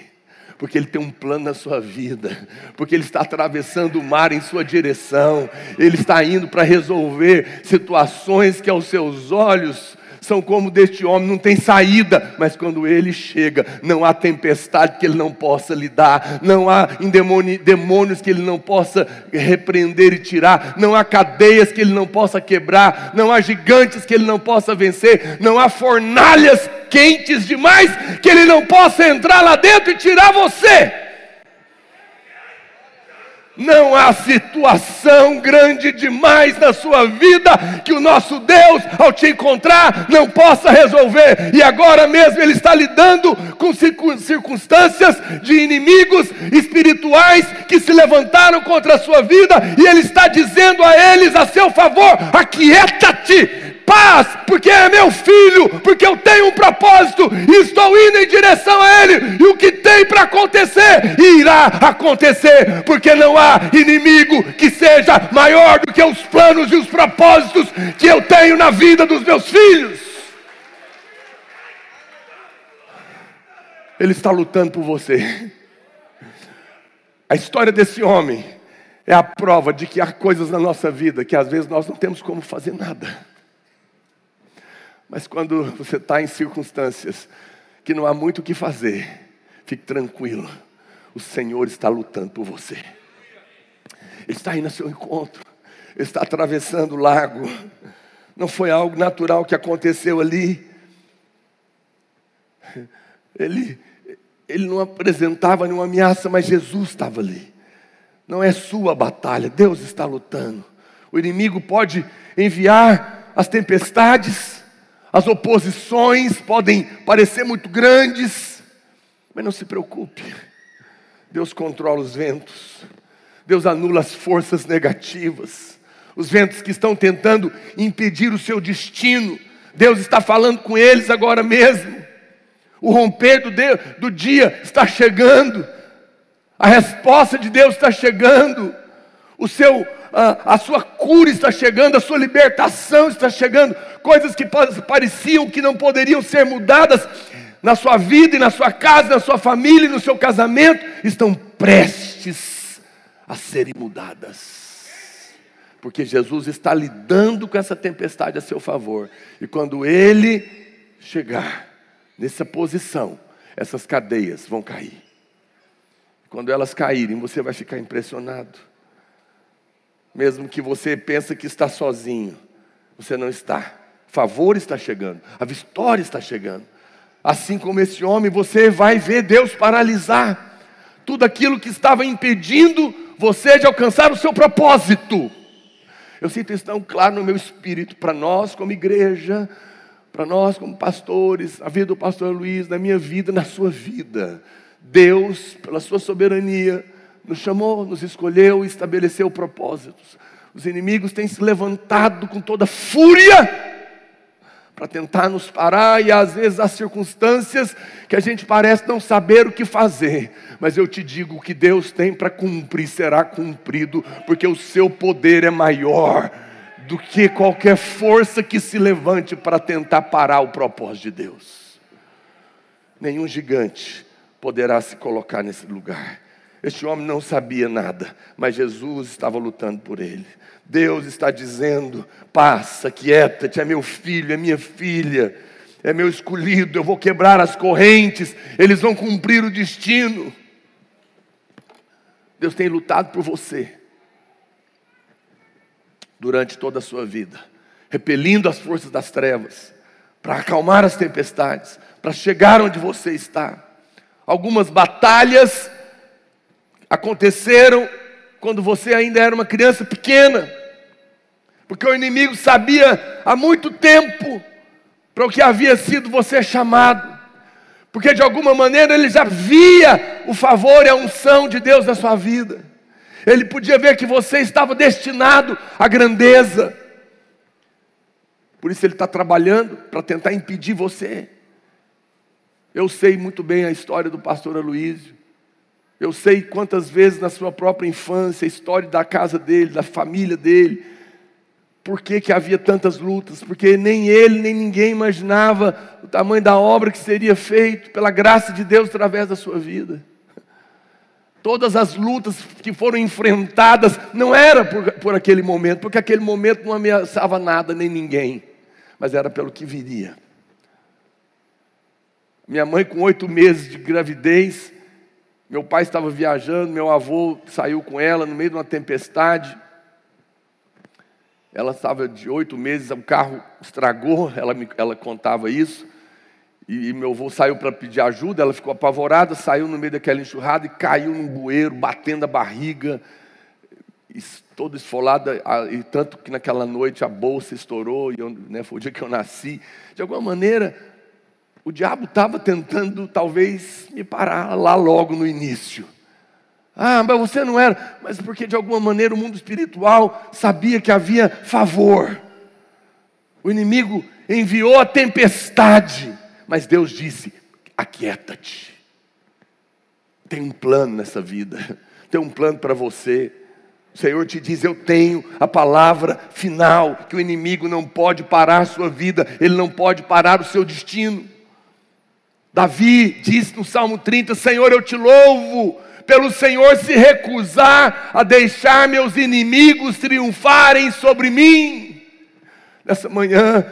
porque Ele tem um plano na sua vida, porque Ele está atravessando o mar em sua direção, Ele está indo para resolver situações que aos seus olhos são como deste homem, não tem saída, mas quando ele chega, não há tempestade que ele não possa lidar, não há demônios que ele não possa repreender e tirar, não há cadeias que ele não possa quebrar, não há gigantes que ele não possa vencer, não há fornalhas quentes demais que ele não possa entrar lá dentro e tirar você. Não há situação grande demais na sua vida que o nosso Deus, ao te encontrar, não possa resolver. E agora mesmo Ele está lidando com circunstâncias de inimigos espirituais que se levantaram contra a sua vida, e Ele está dizendo a eles a seu favor: aquieta-te, paz, porque é meu filho, porque eu tenho um propósito e estou indo em direção a Ele, e o que tem para acontecer, irá acontecer, porque não há inimigo que seja maior do que os planos e os propósitos que eu tenho na vida dos meus filhos. Ele está lutando por você. A história desse homem é a prova de que há coisas na nossa vida que às vezes nós não temos como fazer nada. Mas quando você está em circunstâncias que não há muito o que fazer, fique tranquilo. O Senhor está lutando por você. Ele está indo ao seu encontro. Ele está atravessando o lago. Não foi algo natural que aconteceu ali. Ele, ele não apresentava nenhuma ameaça, mas Jesus estava ali. Não é sua batalha, Deus está lutando. O inimigo pode enviar as tempestades, as oposições podem parecer muito grandes, mas não se preocupe. Deus controla os ventos. Deus anula as forças negativas, os ventos que estão tentando impedir o seu destino. Deus está falando com eles agora mesmo. O romper do, do dia está chegando, a resposta de Deus está chegando, o seu, a, a sua cura está chegando, a sua libertação está chegando, coisas que pareciam que não poderiam ser mudadas na sua vida e na sua casa, na sua família e no seu casamento, estão prestes a serem mudadas. Porque Jesus está lidando com essa tempestade a seu favor, e quando ele chegar nessa posição, essas cadeias vão cair. Quando elas caírem, você vai ficar impressionado. Mesmo que você pense que está sozinho, você não está. O favor está chegando, a vitória está chegando. Assim como esse homem, você vai ver Deus paralisar tudo aquilo que estava impedindo você de alcançar o seu propósito. Eu sinto isso tão claro no meu espírito para nós como igreja, para nós como pastores, a vida do pastor Luiz, na minha vida, na sua vida. Deus, pela sua soberania, nos chamou, nos escolheu e estabeleceu propósitos. Os inimigos têm se levantado com toda fúria para tentar nos parar, e às vezes há circunstâncias que a gente parece não saber o que fazer, mas eu te digo: que Deus tem para cumprir será cumprido, porque o seu poder é maior do que qualquer força que se levante para tentar parar o propósito de Deus. Nenhum gigante poderá se colocar nesse lugar. Este homem não sabia nada, mas Jesus estava lutando por ele. Deus está dizendo: passa, quieta-te, é meu filho, é minha filha, é meu escolhido, eu vou quebrar as correntes, eles vão cumprir o destino. Deus tem lutado por você durante toda a sua vida, repelindo as forças das trevas, para acalmar as tempestades, para chegar onde você está. Algumas batalhas aconteceram quando você ainda era uma criança pequena, porque o inimigo sabia há muito tempo para o que havia sido você chamado, porque de alguma maneira ele já via o favor e a unção de Deus na sua vida, ele podia ver que você estava destinado à grandeza, por isso ele está trabalhando para tentar impedir você. Eu sei muito bem a história do pastor Aloysio. Eu sei quantas vezes na sua própria infância, a história da casa dele, da família dele, por que, que havia tantas lutas? Porque nem ele, nem ninguém imaginava o tamanho da obra que seria feito pela graça de Deus através da sua vida. Todas as lutas que foram enfrentadas não era por, por aquele momento, porque aquele momento não ameaçava nada nem ninguém, mas era pelo que viria. Minha mãe, com oito meses de gravidez, meu pai estava viajando, meu avô saiu com ela no meio de uma tempestade. Ela estava de oito meses, o carro estragou, ela, me, ela contava isso. E, e meu avô saiu para pedir ajuda, ela ficou apavorada, saiu no meio daquela enxurrada e caiu num bueiro, batendo a barriga, toda esfolada, e tanto que naquela noite a bolsa estourou, e eu, né, foi o dia que eu nasci. De alguma maneira, o diabo estava tentando talvez me parar lá logo no início. Ah, mas você não era, mas porque de alguma maneira o mundo espiritual sabia que havia favor. O inimigo enviou a tempestade, mas Deus disse: aquieta-te. Tem um plano nessa vida, tem um plano para você. O Senhor te diz: Eu tenho a palavra final, que o inimigo não pode parar a sua vida, ele não pode parar o seu destino. Davi diz no Salmo 30: Senhor, eu te louvo, pelo Senhor se recusar a deixar meus inimigos triunfarem sobre mim. Nessa manhã,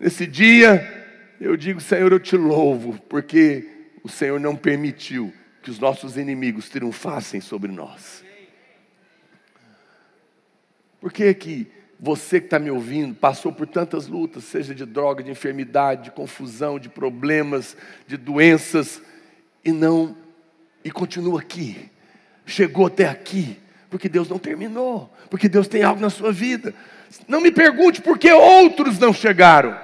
nesse dia, eu digo: Senhor, eu te louvo, porque o Senhor não permitiu que os nossos inimigos triunfassem sobre nós. Por que que você que está me ouvindo passou por tantas lutas, seja de droga, de enfermidade, de confusão, de problemas, de doenças, e não, e continua aqui, chegou até aqui, porque Deus não terminou, porque Deus tem algo na sua vida. Não me pergunte por que outros não chegaram.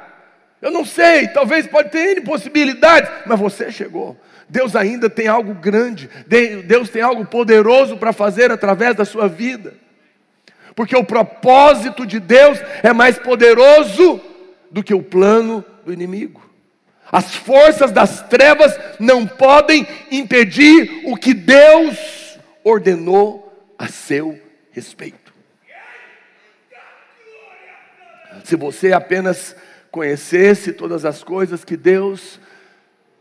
Eu não sei, talvez pode ter N possibilidades, mas você chegou. Deus ainda tem algo grande, Deus tem algo poderoso para fazer através da sua vida. Porque o propósito de Deus é mais poderoso do que o plano do inimigo. As forças das trevas não podem impedir o que Deus ordenou a seu respeito. Se você apenas conhecesse todas as coisas que Deus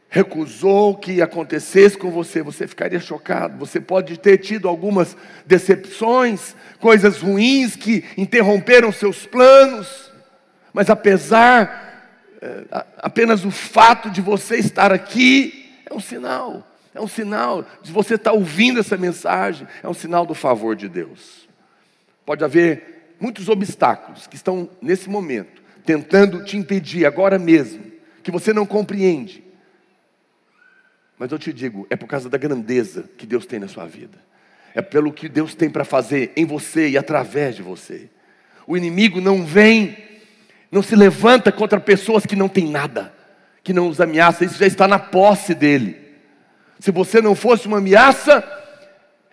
recusou que acontecesse com você, você ficaria chocado. Você pode ter tido algumas decepções, coisas ruins que interromperam seus planos, mas apesar, eh, apenas o fato de você estar aqui é um sinal, é um sinal de você estar ouvindo essa mensagem, é um sinal do favor de Deus. Pode haver muitos obstáculos que estão nesse momento tentando te impedir agora mesmo, que você não compreende mas eu te digo, é por causa da grandeza que Deus tem na sua vida. É pelo que Deus tem para fazer em você e através de você. O inimigo não vem, não se levanta contra pessoas que não têm nada, que não os ameaça, isso já está na posse dele. Se você não fosse uma ameaça,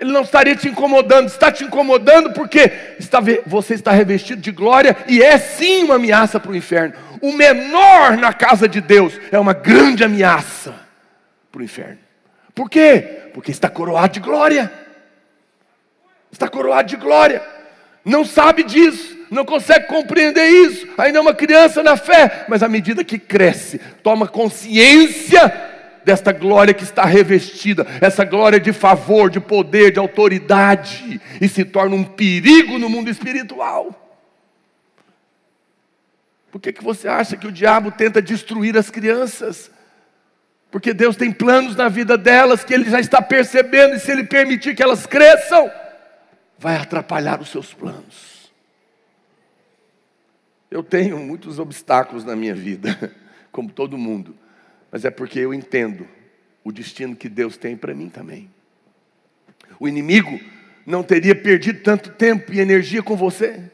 ele não estaria te incomodando, está te incomodando porque está, você está revestido de glória e é sim uma ameaça para o inferno. O menor na casa de Deus é uma grande ameaça para o inferno. Por quê? Porque está coroado de glória. Está coroado de glória. Não sabe disso, não consegue compreender isso. Ainda é uma criança na fé, mas à medida que cresce, toma consciência desta glória que está revestida, essa glória de favor, de poder, de autoridade, e se torna um perigo no mundo espiritual. Por que, que você acha que o diabo tenta destruir as crianças? Porque Deus tem planos na vida delas que Ele já está percebendo, e se Ele permitir que elas cresçam, vai atrapalhar os seus planos. Eu tenho muitos obstáculos na minha vida, como todo mundo, mas é porque eu entendo o destino que Deus tem para mim também. O inimigo não teria perdido tanto tempo e energia com você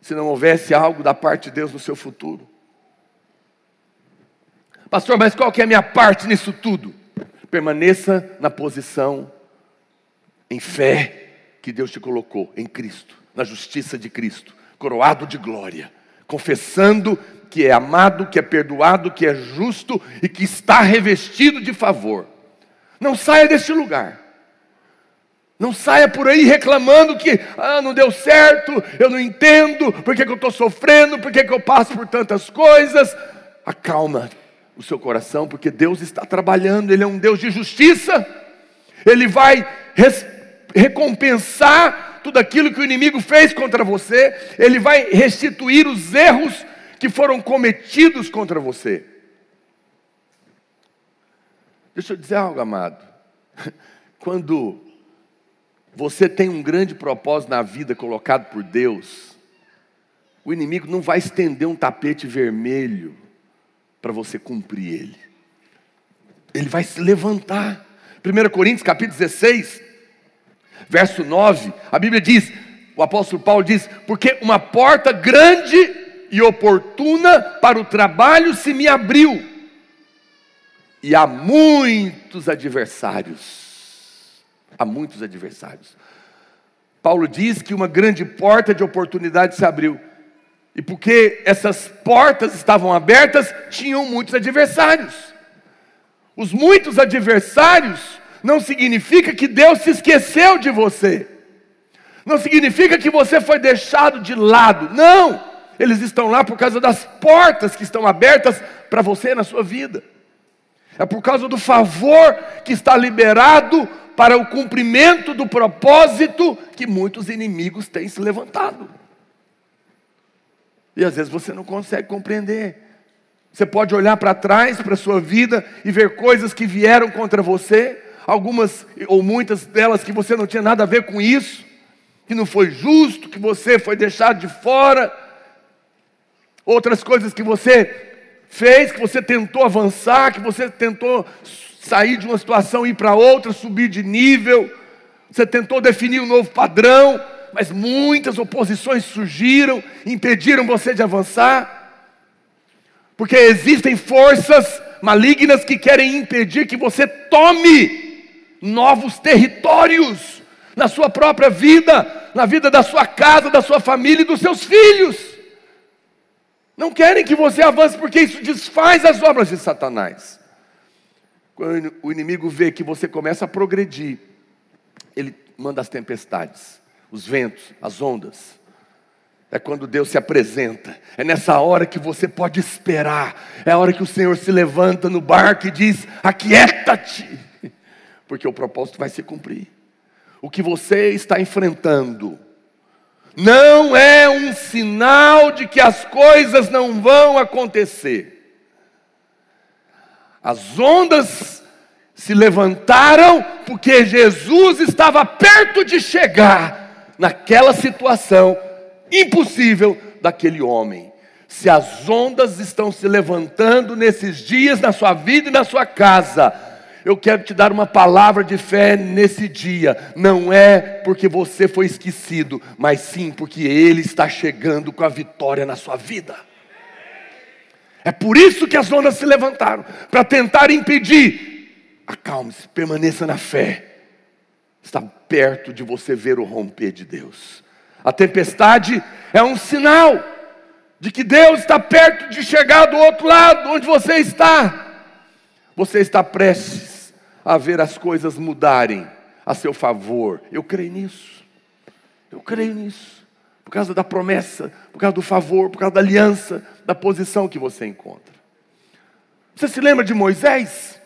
se não houvesse algo da parte de Deus no seu futuro. Pastor, mas qual que é a minha parte nisso tudo? Permaneça na posição em fé que Deus te colocou em Cristo, na justiça de Cristo, coroado de glória, confessando que é amado, que é perdoado, que é justo e que está revestido de favor. Não saia deste lugar. Não saia por aí reclamando que ah, não deu certo, eu não entendo, por que, que eu estou sofrendo, por que, que eu passo por tantas coisas. Acalma o seu coração, porque Deus está trabalhando, Ele é um Deus de justiça, Ele vai recompensar tudo aquilo que o inimigo fez contra você, Ele vai restituir os erros que foram cometidos contra você. Deixa eu dizer algo, amado. Quando você tem um grande propósito na vida colocado por Deus, o inimigo não vai estender um tapete vermelho para você cumprir ele. Ele vai se levantar. 1 Coríntios capítulo 16, verso 9, a Bíblia diz, o apóstolo Paulo diz: Porque uma porta grande e oportuna para o trabalho se me abriu, e há muitos adversários. Há muitos adversários. Paulo diz que uma grande porta de oportunidade se abriu. E porque essas portas estavam abertas, tinham muitos adversários. Os muitos adversários não significa que Deus se esqueceu de você. Não significa que você foi deixado de lado. Não! Eles estão lá por causa das portas que estão abertas para você na sua vida. É por causa do favor que está liberado para o cumprimento do propósito que muitos inimigos têm se levantado. E às vezes você não consegue compreender. Você pode olhar para trás, para a sua vida e ver coisas que vieram contra você, algumas ou muitas delas que você não tinha nada a ver com isso, que não foi justo, que você foi deixado de fora, outras coisas que você fez, que você tentou avançar, que você tentou sair de uma situação e ir para outra, subir de nível, você tentou definir um novo padrão, mas muitas oposições surgiram, impediram você de avançar, porque existem forças malignas que querem impedir que você tome novos territórios na sua própria vida, na vida da sua casa, da sua família e dos seus filhos. Não querem que você avance porque isso desfaz as obras de Satanás. Quando o inimigo vê que você começa a progredir, ele manda as tempestades, os ventos, as ondas. É quando Deus se apresenta. É nessa hora que você pode esperar. É a hora que o Senhor se levanta no barco e diz: Aquieta-te, porque o propósito vai se cumprir. O que você está enfrentando não é um sinal de que as coisas não vão acontecer. As ondas se levantaram porque Jesus estava perto de chegar naquela situação impossível daquele homem. Se as ondas estão se levantando nesses dias na sua vida e na sua casa, eu quero te dar uma palavra de fé nesse dia. Não é porque você foi esquecido, mas sim porque Ele está chegando com a vitória na sua vida. É por isso que as ondas se levantaram para tentar impedir. Acalme-se, permaneça na fé. Está perto de você ver o romper de Deus. A tempestade é um sinal de que Deus está perto de chegar do outro lado, onde você está. Você está prestes a ver as coisas mudarem a seu favor. Eu creio nisso. Eu creio nisso. Por causa da promessa, por causa do favor, por causa da aliança, da posição que você encontra. Você se lembra de Moisés?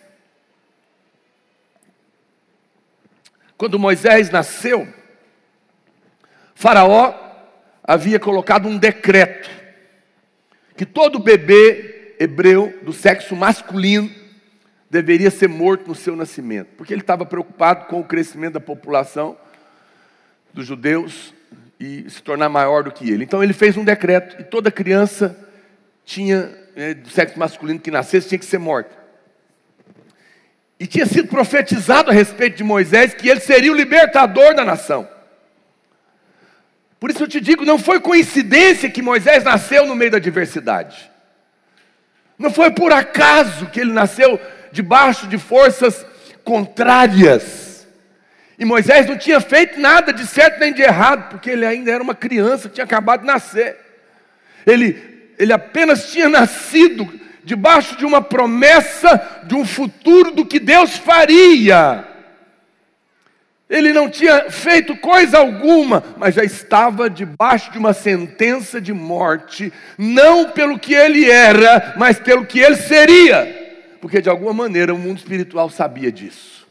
Quando Moisés nasceu, Faraó havia colocado um decreto que todo bebê hebreu do sexo masculino deveria ser morto no seu nascimento, porque ele estava preocupado com o crescimento da população dos judeus e se tornar maior do que ele. Então ele fez um decreto e toda criança tinha é, do sexo masculino que nascesse tinha que ser morta. E tinha sido profetizado a respeito de Moisés que ele seria o libertador da nação. Por isso eu te digo, não foi coincidência que Moisés nasceu no meio da diversidade. Não foi por acaso que ele nasceu debaixo de forças contrárias. E Moisés não tinha feito nada de certo nem de errado, porque ele ainda era uma criança, tinha acabado de nascer. Ele, ele apenas tinha nascido debaixo de uma promessa de um futuro do que Deus faria. Ele não tinha feito coisa alguma, mas já estava debaixo de uma sentença de morte, não pelo que ele era, mas pelo que ele seria porque de alguma maneira o mundo espiritual sabia disso.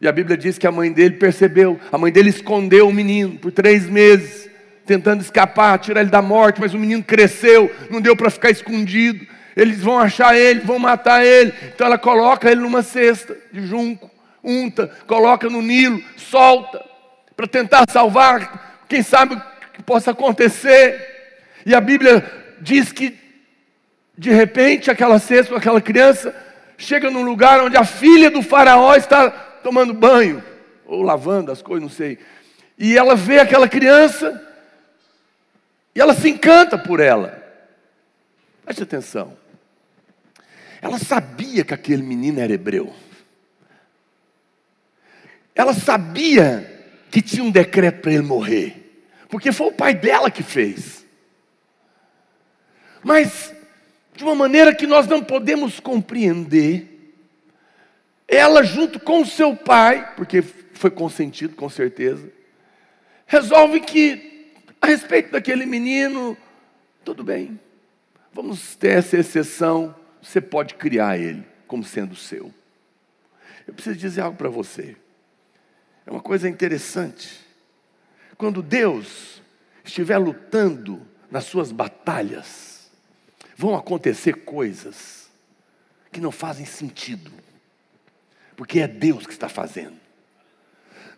E a Bíblia diz que a mãe dele percebeu, a mãe dele escondeu o menino por três meses, tentando escapar, tirar ele da morte, mas o menino cresceu, não deu para ficar escondido. Eles vão achar ele, vão matar ele. Então ela coloca ele numa cesta de junco, unta, coloca no Nilo, solta, para tentar salvar, quem sabe o que possa acontecer. E a Bíblia diz que de repente, aquela cesta, aquela criança, chega num lugar onde a filha do faraó está tomando banho, ou lavando as coisas, não sei. E ela vê aquela criança, e ela se encanta por ela. Preste atenção. Ela sabia que aquele menino era hebreu. Ela sabia que tinha um decreto para ele morrer, porque foi o pai dela que fez. Mas de uma maneira que nós não podemos compreender. Ela, junto com seu pai, porque foi consentido com certeza, resolve que, a respeito daquele menino, tudo bem, vamos ter essa exceção, você pode criar ele como sendo seu. Eu preciso dizer algo para você. É uma coisa interessante. Quando Deus estiver lutando nas suas batalhas, vão acontecer coisas que não fazem sentido, porque é Deus que está fazendo.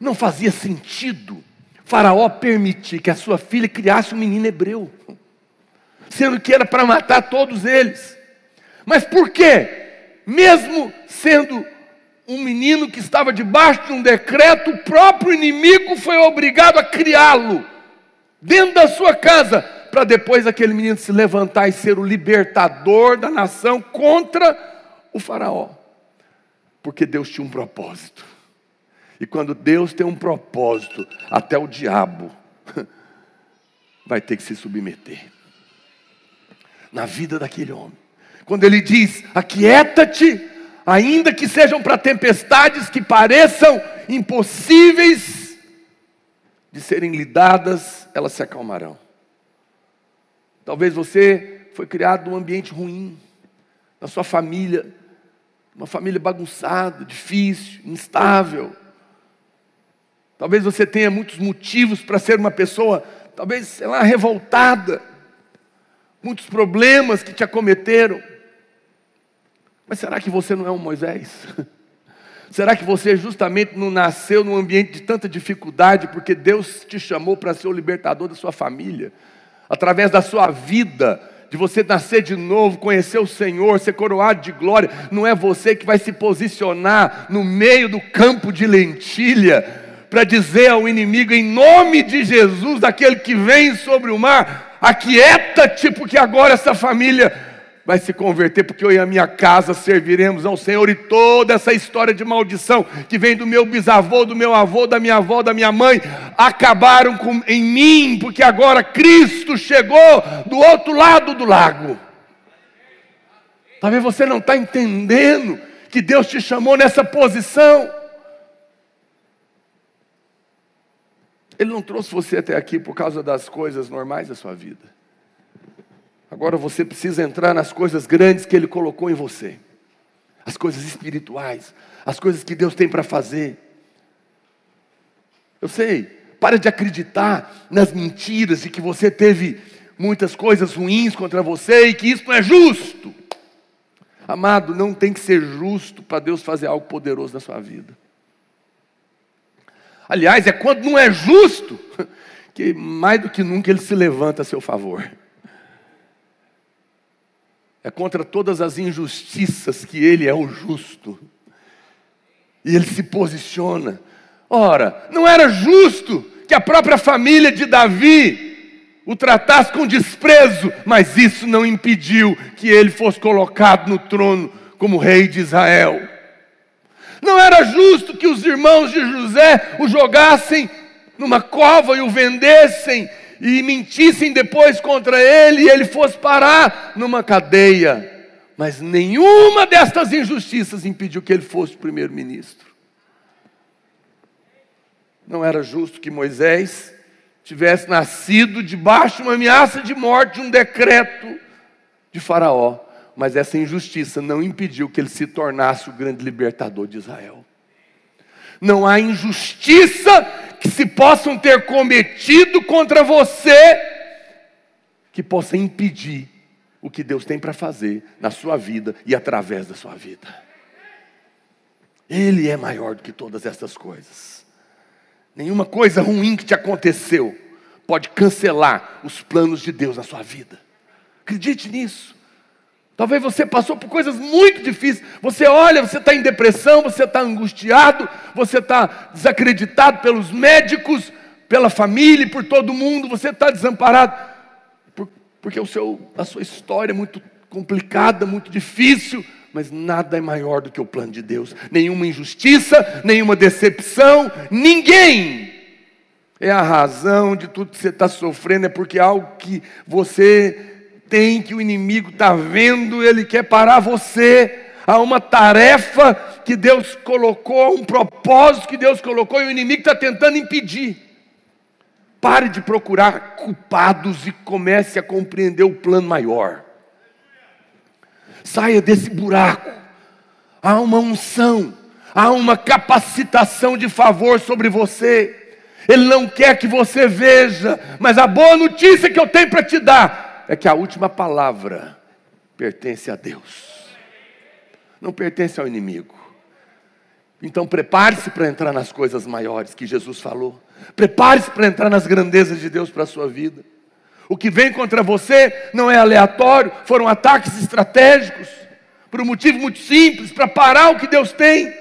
Não fazia sentido Faraó permitir que a sua filha criasse um menino hebreu, sendo que era para matar todos eles. Mas por quê? Mesmo sendo um menino que estava debaixo de um decreto, o próprio inimigo foi obrigado a criá-lo dentro da sua casa para depois aquele menino se levantar e ser o libertador da nação contra o Faraó, porque Deus tinha um propósito. E quando Deus tem um propósito, até o diabo vai ter que se submeter. Na vida daquele homem. Quando ele diz: Aquieta-te, ainda que sejam para tempestades que pareçam impossíveis de serem lidadas, elas se acalmarão. Talvez você foi criado num ambiente ruim, na sua família, uma família bagunçada, difícil, instável. Talvez você tenha muitos motivos para ser uma pessoa, talvez, sei lá, revoltada. Muitos problemas que te acometeram. Mas será que você não é um Moisés? Será que você justamente não nasceu num ambiente de tanta dificuldade porque Deus te chamou para ser o libertador da sua família? Através da sua vida, de você nascer de novo, conhecer o Senhor, ser coroado de glória, não é você que vai se posicionar no meio do campo de lentilha para dizer ao inimigo, em nome de Jesus, daquele que vem sobre o mar, aquieta-te, porque agora essa família vai se converter, porque eu e a minha casa serviremos ao Senhor, e toda essa história de maldição que vem do meu bisavô, do meu avô, da minha avó, da minha mãe, acabaram com, em mim, porque agora Cristo chegou do outro lado do lago. Talvez você não está entendendo que Deus te chamou nessa posição. Ele não trouxe você até aqui por causa das coisas normais da sua vida. Agora você precisa entrar nas coisas grandes que Ele colocou em você, as coisas espirituais, as coisas que Deus tem para fazer. Eu sei, para de acreditar nas mentiras de que você teve muitas coisas ruins contra você e que isso não é justo. Amado, não tem que ser justo para Deus fazer algo poderoso na sua vida. Aliás, é quando não é justo que mais do que nunca ele se levanta a seu favor. É contra todas as injustiças que ele é o justo. E ele se posiciona. Ora, não era justo que a própria família de Davi o tratasse com desprezo, mas isso não impediu que ele fosse colocado no trono como rei de Israel. Não era justo que os irmãos de José o jogassem numa cova e o vendessem e mentissem depois contra ele e ele fosse parar numa cadeia. Mas nenhuma destas injustiças impediu que ele fosse primeiro-ministro. Não era justo que Moisés tivesse nascido debaixo de uma ameaça de morte, de um decreto de Faraó mas essa injustiça não impediu que ele se tornasse o grande libertador de Israel. Não há injustiça que se possam ter cometido contra você que possa impedir o que Deus tem para fazer na sua vida e através da sua vida. Ele é maior do que todas essas coisas. Nenhuma coisa ruim que te aconteceu pode cancelar os planos de Deus na sua vida. Acredite nisso. Talvez você passou por coisas muito difíceis. Você olha, você está em depressão, você está angustiado, você está desacreditado pelos médicos, pela família, por todo mundo, você está desamparado. porque o seu, a sua história é muito complicada, muito difícil, mas nada é maior do que o plano de Deus. Nenhuma injustiça, nenhuma decepção, ninguém é a razão de tudo que você está sofrendo, é porque algo que você tem que o inimigo está vendo, ele quer parar você. Há uma tarefa que Deus colocou, um propósito que Deus colocou e o inimigo está tentando impedir. Pare de procurar culpados e comece a compreender o plano maior. Saia desse buraco. Há uma unção, há uma capacitação de favor sobre você. Ele não quer que você veja, mas a boa notícia que eu tenho para te dar é que a última palavra pertence a Deus, não pertence ao inimigo. Então prepare-se para entrar nas coisas maiores que Jesus falou. Prepare-se para entrar nas grandezas de Deus para a sua vida. O que vem contra você não é aleatório, foram ataques estratégicos, por um motivo muito simples, para parar o que Deus tem.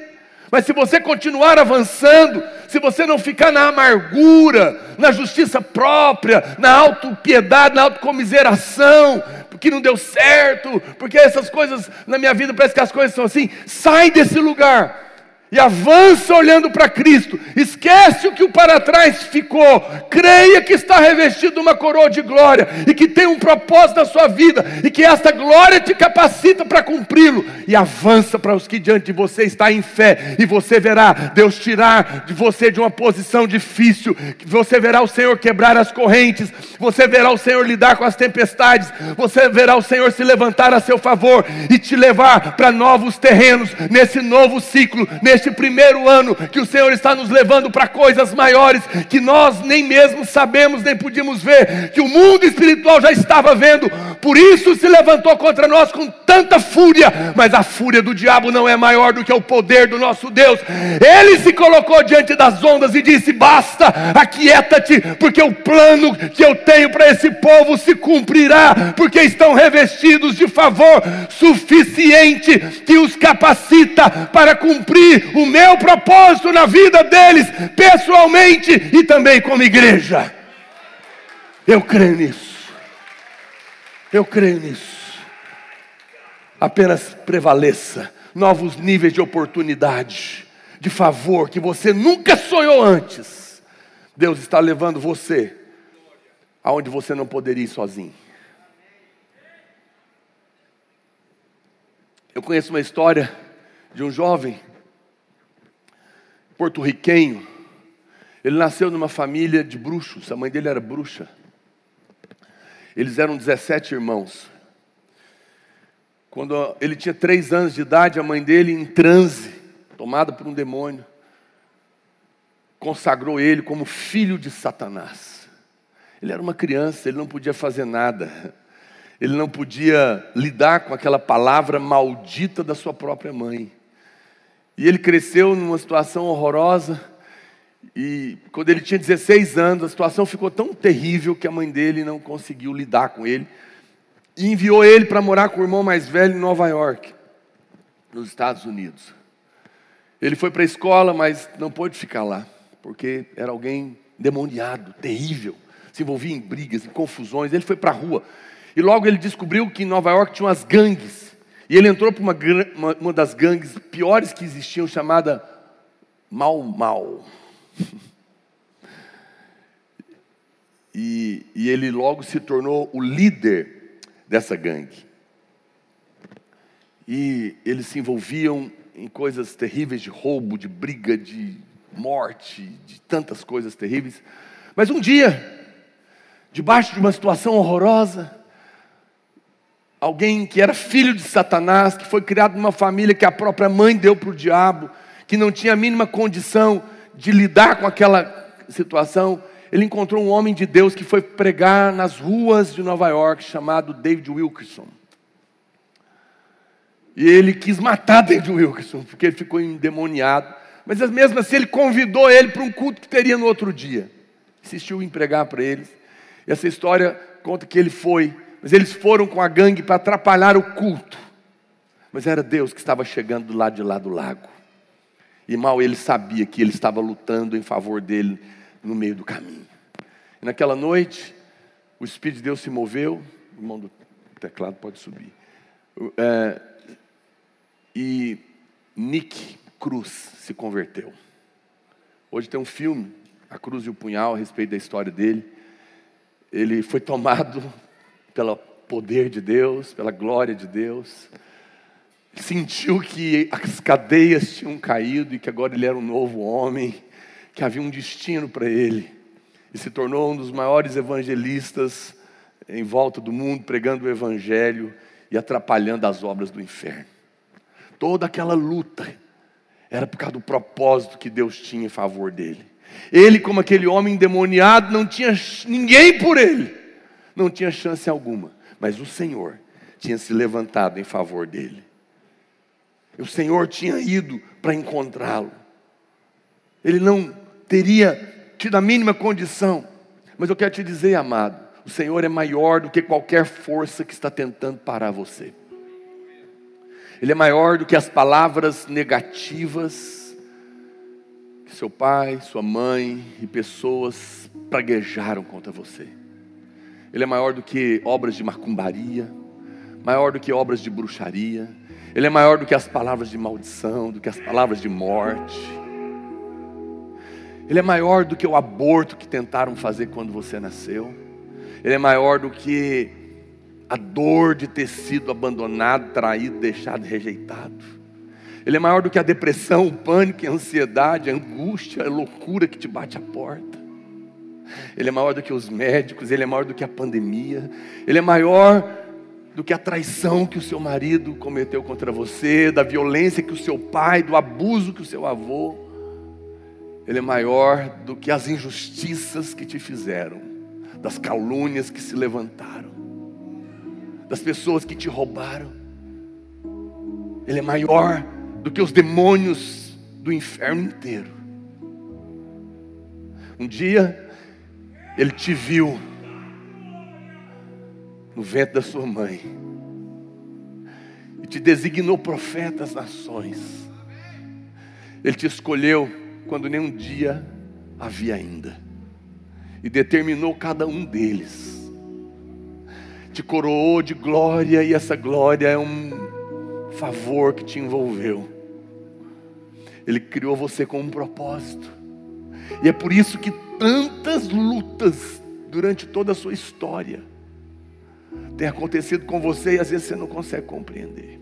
Mas se você continuar avançando, se você não ficar na amargura, na justiça própria, na autopiedade, na autocomiseração, porque não deu certo, porque essas coisas na minha vida parece que as coisas são assim, sai desse lugar e avança olhando para Cristo, esquece o que o para trás ficou, creia que está revestido uma coroa de glória e que tem um propósito na sua vida e que esta glória te capacita para cumpri-lo. E avança para os que diante de você está em fé e você verá Deus tirar de você de uma posição difícil, você verá o Senhor quebrar as correntes, você verá o Senhor lidar com as tempestades, você verá o Senhor se levantar a seu favor e te levar para novos terrenos nesse novo ciclo, nesse neste primeiro ano que o Senhor está nos levando para coisas maiores que nós nem mesmo sabemos, nem podíamos ver, que o mundo espiritual já estava vendo, por isso se levantou contra nós com tanta fúria, mas a fúria do diabo não é maior do que o poder do nosso Deus. Ele se colocou diante das ondas e disse: Basta, aquieta-te, porque o plano que eu tenho para esse povo se cumprirá, porque estão revestidos de favor suficiente que os capacita para cumprir o meu propósito na vida deles, pessoalmente e também como igreja. Eu creio nisso. Eu creio nisso. Apenas prevaleça novos níveis de oportunidade, de favor que você nunca sonhou antes. Deus está levando você aonde você não poderia ir sozinho. Eu conheço uma história de um jovem porto-riquenho. Ele nasceu numa família de bruxos, a mãe dele era bruxa. Eles eram 17 irmãos. Quando ele tinha três anos de idade, a mãe dele, em transe, tomada por um demônio, consagrou ele como filho de Satanás. Ele era uma criança, ele não podia fazer nada, ele não podia lidar com aquela palavra maldita da sua própria mãe. E ele cresceu numa situação horrorosa. E quando ele tinha 16 anos, a situação ficou tão terrível que a mãe dele não conseguiu lidar com ele. E enviou ele para morar com o irmão mais velho em Nova York, nos Estados Unidos. Ele foi para a escola, mas não pôde ficar lá, porque era alguém demoniado, terrível. Se envolvia em brigas, em confusões. Ele foi para a rua. E logo ele descobriu que em Nova York tinha umas gangues e ele entrou para uma, uma, uma das gangues piores que existiam, chamada Mal Mal. E, e, ele logo se tornou o líder dessa gangue. E eles se envolviam em coisas terríveis de roubo, de briga, de morte, de tantas coisas terríveis. Mas um dia, debaixo de uma situação horrorosa, alguém que era filho de Satanás, que foi criado numa família que a própria mãe deu para o diabo, que não tinha a mínima condição de lidar com aquela situação, ele encontrou um homem de Deus que foi pregar nas ruas de Nova York, chamado David Wilkerson. E ele quis matar David Wilkerson, porque ele ficou endemoniado. Mas mesmo assim, ele convidou ele para um culto que teria no outro dia. Insistiu em pregar para eles. E essa história conta que ele foi mas eles foram com a gangue para atrapalhar o culto. Mas era Deus que estava chegando do lado de lá do lago. E mal ele sabia que ele estava lutando em favor dele no meio do caminho. E naquela noite, o Espírito de Deus se moveu. O irmão do teclado pode subir. É, e Nick Cruz se converteu. Hoje tem um filme, A Cruz e o Punhal, a respeito da história dele. Ele foi tomado pelo poder de Deus, pela glória de Deus. Sentiu que as cadeias tinham caído e que agora ele era um novo homem, que havia um destino para ele. E se tornou um dos maiores evangelistas em volta do mundo, pregando o evangelho e atrapalhando as obras do inferno. Toda aquela luta era por causa do propósito que Deus tinha em favor dele. Ele, como aquele homem endemoniado, não tinha ninguém por ele não tinha chance alguma, mas o Senhor tinha se levantado em favor dele. O Senhor tinha ido para encontrá-lo. Ele não teria tido a mínima condição, mas eu quero te dizer, amado, o Senhor é maior do que qualquer força que está tentando parar você. Ele é maior do que as palavras negativas que seu pai, sua mãe e pessoas praguejaram contra você. Ele é maior do que obras de macumbaria, maior do que obras de bruxaria, ele é maior do que as palavras de maldição, do que as palavras de morte. Ele é maior do que o aborto que tentaram fazer quando você nasceu. Ele é maior do que a dor de ter sido abandonado, traído, deixado, rejeitado. Ele é maior do que a depressão, o pânico, a ansiedade, a angústia, a loucura que te bate à porta. Ele é maior do que os médicos, ele é maior do que a pandemia, ele é maior do que a traição que o seu marido cometeu contra você, da violência que o seu pai, do abuso que o seu avô. Ele é maior do que as injustiças que te fizeram, das calúnias que se levantaram, das pessoas que te roubaram. Ele é maior do que os demônios do inferno inteiro. Um dia, ele te viu no ventre da sua mãe e te designou profeta às nações. Ele te escolheu quando nenhum dia havia ainda e determinou cada um deles. Te coroou de glória e essa glória é um favor que te envolveu. Ele criou você com um propósito. E é por isso que tantas lutas durante toda a sua história tem acontecido com você e às vezes você não consegue compreender.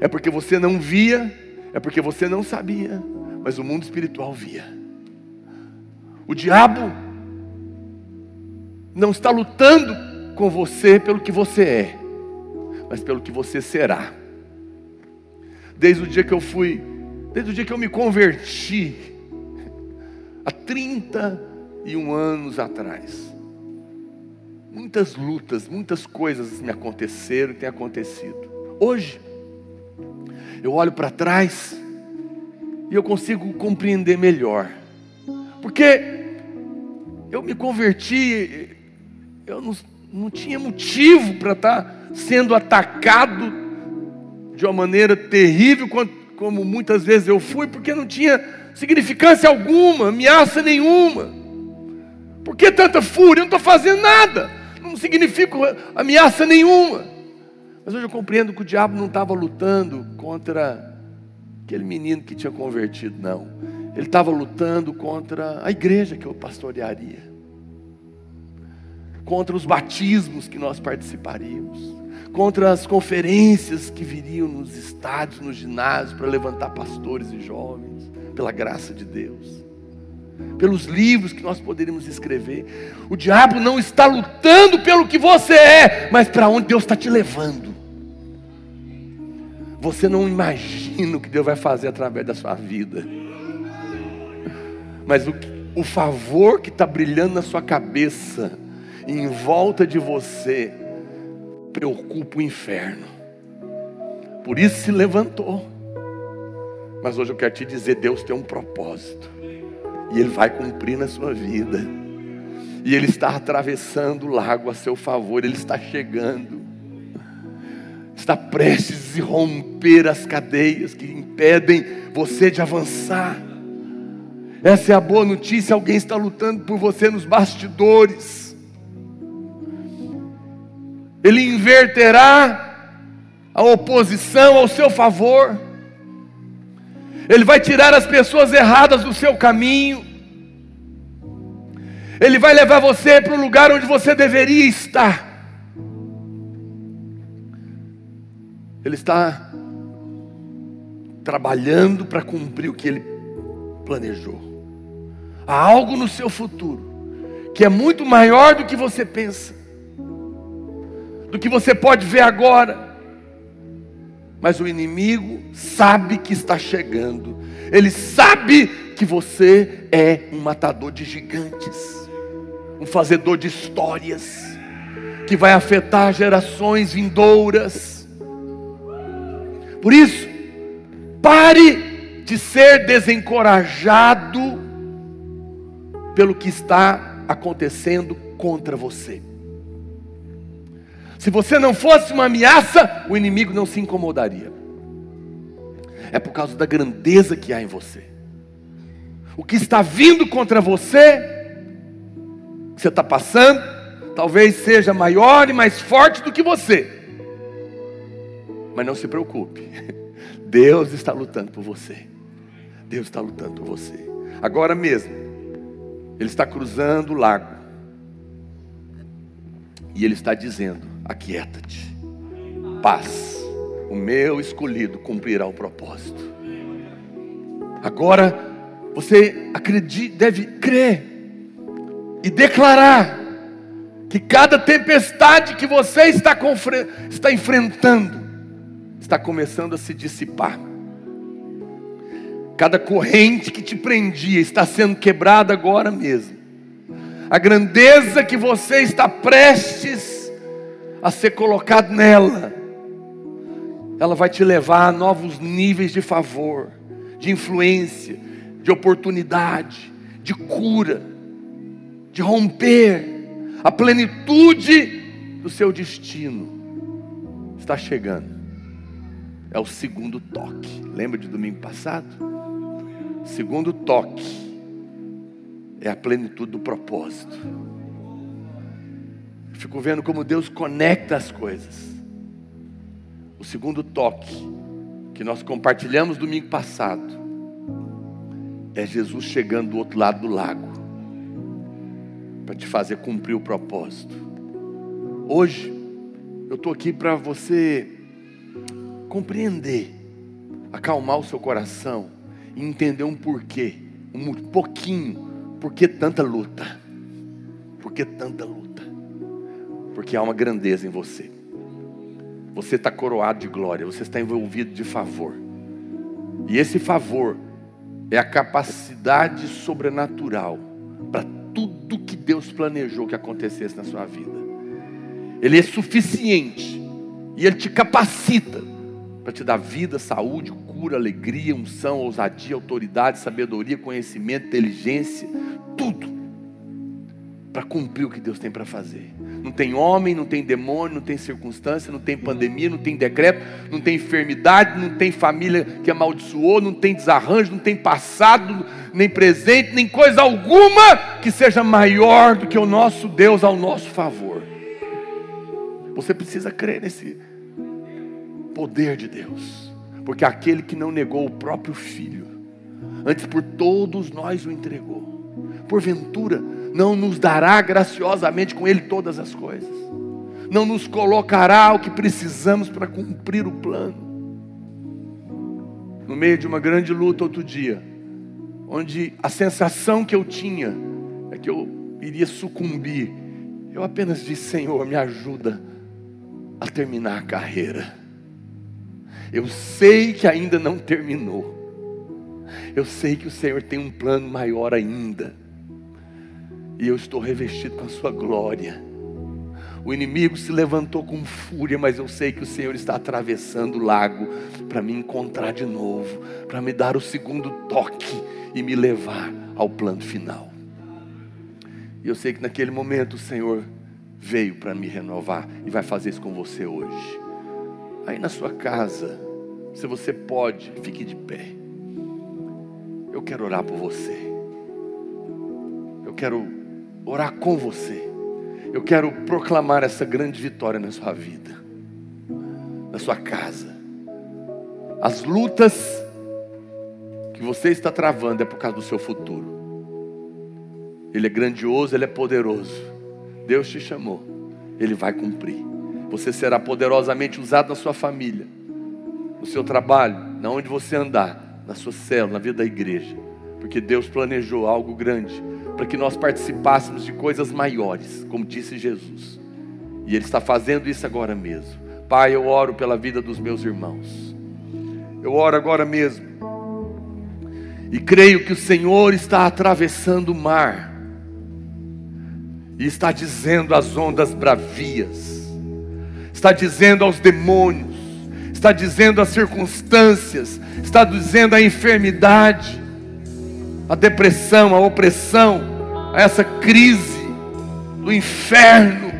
É porque você não via, é porque você não sabia, mas o mundo espiritual via. O diabo não está lutando com você pelo que você é, mas pelo que você será. Desde o dia que eu fui, desde o dia que eu me converti, 31 anos atrás, Muitas lutas, muitas coisas me aconteceram e têm acontecido. Hoje, eu olho para trás e eu consigo compreender melhor. Porque eu me converti, eu não, não tinha motivo para estar sendo atacado de uma maneira terrível, como muitas vezes eu fui, porque não tinha significância alguma, ameaça nenhuma. Por que tanta fúria? Eu não estou fazendo nada não significa ameaça nenhuma. Mas hoje eu compreendo que o diabo não estava lutando contra aquele menino que tinha convertido, não. Ele estava lutando contra a igreja que eu pastorearia, contra os batismos que nós participaríamos, contra as conferências que viriam nos estádios, nos ginásios, para levantar pastores e jovens, pela graça de Deus pelos livros que nós poderíamos escrever. O diabo não está lutando pelo que você é, mas para onde Deus está te levando. Você não imagina o que Deus vai fazer através da sua vida, mas o, o favor que está brilhando na sua cabeça, em volta de você, preocupa o inferno. Por isso se levantou. Mas hoje eu quero te dizer: Deus tem um propósito. E Ele vai cumprir na sua vida. E Ele está atravessando o lago a seu favor, Ele está chegando. Está prestes a romper as cadeias que impedem você de avançar. Essa é a boa notícia: alguém está lutando por você nos bastidores. Ele inverterá a oposição ao seu favor. Ele vai tirar as pessoas erradas do seu caminho. Ele vai levar você para o lugar onde você deveria estar. Ele está trabalhando para cumprir o que ele planejou. Há algo no seu futuro que é muito maior do que você pensa, do que você pode ver agora mas o inimigo sabe que está chegando, ele sabe que você é um matador de gigantes, um fazedor de histórias, que vai afetar gerações vindouras. Por isso, pare de ser desencorajado pelo que está acontecendo contra você. Se você não fosse uma ameaça, o inimigo não se incomodaria. É por causa da grandeza que há em você. o que está vindo contra você, que você está passando, talvez seja maior e mais forte do que você. Mas não se preocupe, Deus está lutando por você. Deus está lutando por você. Agora mesmo, Ele está cruzando o lago. E Ele está dizendo: Aquieta-te, paz. O meu escolhido cumprirá o propósito. Agora, você acredita, deve crer e declarar que cada tempestade que você está, está enfrentando está começando a se dissipar. Cada corrente que te prendia está sendo quebrada agora mesmo. A grandeza que você está prestes a ser colocado nela, ela vai te levar a novos níveis de favor, de influência, de oportunidade, de cura, de romper. A plenitude do seu destino está chegando. É o segundo toque. Lembra de domingo passado? Segundo toque é a plenitude do propósito. Fico vendo como Deus conecta as coisas. O segundo toque que nós compartilhamos domingo passado é Jesus chegando do outro lado do lago para te fazer cumprir o propósito. Hoje eu estou aqui para você compreender, acalmar o seu coração e entender um porquê, um pouquinho, por que tanta luta? Por que tanta luta? Porque há uma grandeza em você. Você está coroado de glória, você está envolvido de favor. E esse favor é a capacidade sobrenatural para tudo que Deus planejou que acontecesse na sua vida. Ele é suficiente e ele te capacita para te dar vida, saúde, cura, alegria, unção, ousadia, autoridade, sabedoria, conhecimento, inteligência, tudo para cumprir o que Deus tem para fazer. Não tem homem, não tem demônio, não tem circunstância, não tem pandemia, não tem decreto, não tem enfermidade, não tem família que amaldiçoou, não tem desarranjo, não tem passado, nem presente, nem coisa alguma que seja maior do que o nosso Deus ao nosso favor. Você precisa crer nesse poder de Deus, porque aquele que não negou o próprio filho, antes por todos nós o entregou, porventura não nos dará graciosamente com ele todas as coisas, não nos colocará o que precisamos para cumprir o plano. No meio de uma grande luta outro dia, onde a sensação que eu tinha é que eu iria sucumbir, eu apenas disse: Senhor, me ajuda a terminar a carreira. Eu sei que ainda não terminou. Eu sei que o Senhor tem um plano maior ainda. E eu estou revestido com a sua glória. O inimigo se levantou com fúria, mas eu sei que o Senhor está atravessando o lago para me encontrar de novo, para me dar o segundo toque e me levar ao plano final. E eu sei que naquele momento o Senhor veio para me renovar e vai fazer isso com você hoje aí na sua casa, se você pode, fique de pé. Eu quero orar por você. Eu quero orar com você. Eu quero proclamar essa grande vitória na sua vida, na sua casa. As lutas que você está travando é por causa do seu futuro. Ele é grandioso, ele é poderoso. Deus te chamou, ele vai cumprir. Você será poderosamente usado na sua família, no seu trabalho, na onde você andar, na sua célula, na vida da igreja. Porque Deus planejou algo grande para que nós participássemos de coisas maiores, como disse Jesus. E Ele está fazendo isso agora mesmo. Pai, eu oro pela vida dos meus irmãos. Eu oro agora mesmo. E creio que o Senhor está atravessando o mar. E está dizendo às ondas bravias: está dizendo aos demônios, está dizendo às circunstâncias, está dizendo à enfermidade, à depressão, à opressão, a essa crise do inferno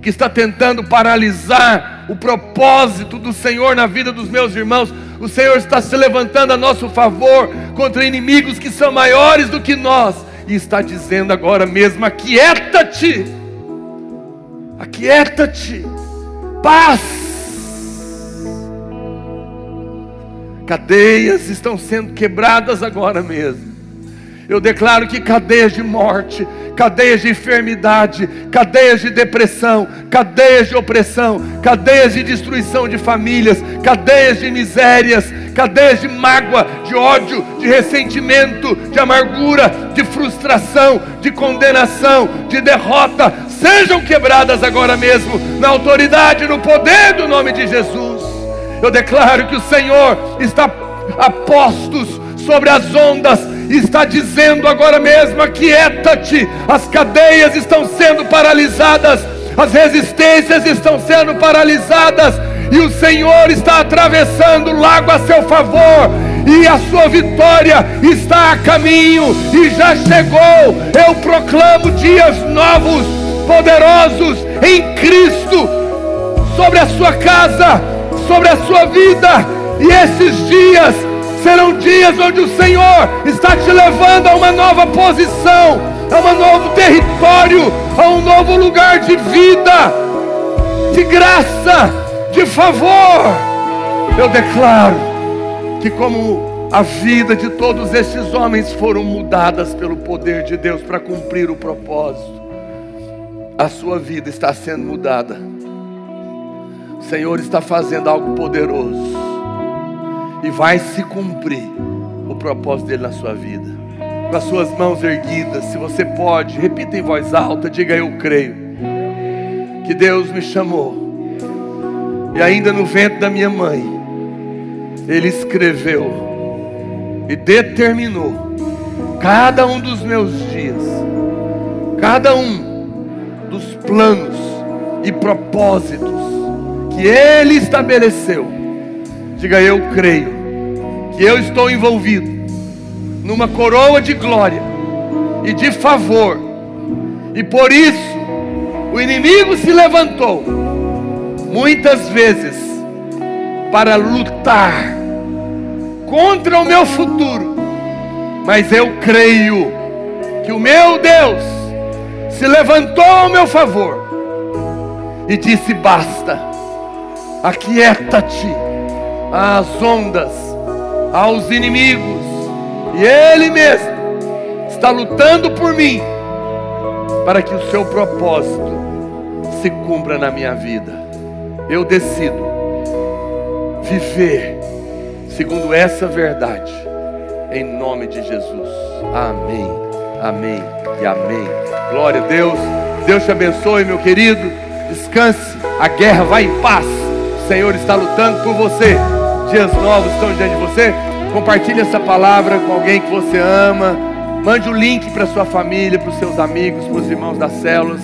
que está tentando paralisar o propósito do Senhor na vida dos meus irmãos. O Senhor está se levantando a nosso favor contra inimigos que são maiores do que nós, e está dizendo agora mesmo: aquieta-te, aquieta-te, paz. Cadeias estão sendo quebradas agora mesmo. Eu declaro que cadeias de morte, cadeias de enfermidade, cadeias de depressão, cadeias de opressão, cadeias de destruição de famílias, cadeias de misérias, cadeias de mágoa, de ódio, de ressentimento, de amargura, de frustração, de condenação, de derrota, sejam quebradas agora mesmo, na autoridade, no poder do nome de Jesus. Eu declaro que o Senhor está a postos sobre as ondas está dizendo agora mesmo: aquieta-te, as cadeias estão sendo paralisadas, as resistências estão sendo paralisadas, e o Senhor está atravessando o lago a seu favor, e a sua vitória está a caminho. E já chegou. Eu proclamo dias novos, poderosos em Cristo, sobre a sua casa, sobre a sua vida, e esses dias Serão dias onde o Senhor está te levando a uma nova posição, a um novo território, a um novo lugar de vida, de graça, de favor. Eu declaro que, como a vida de todos esses homens foram mudadas pelo poder de Deus para cumprir o propósito, a sua vida está sendo mudada. O Senhor está fazendo algo poderoso e vai se cumprir o propósito dele na sua vida. Com as suas mãos erguidas, se você pode, repita em voz alta, diga eu creio que Deus me chamou. E ainda no ventre da minha mãe, ele escreveu e determinou cada um dos meus dias, cada um dos planos e propósitos que ele estabeleceu Diga eu creio que eu estou envolvido numa coroa de glória e de favor. E por isso o inimigo se levantou muitas vezes para lutar contra o meu futuro. Mas eu creio que o meu Deus se levantou ao meu favor e disse: basta, aquieta-te às ondas, aos inimigos, e Ele mesmo está lutando por mim, para que o seu propósito se cumpra na minha vida. Eu decido viver segundo essa verdade, em nome de Jesus. Amém, amém e amém. Glória a Deus. Deus te abençoe, meu querido. Descanse, a guerra vai em paz. O Senhor está lutando por você dias novos estão diante de você. Compartilhe essa palavra com alguém que você ama. Mande o link para sua família, para os seus amigos, para os irmãos das células.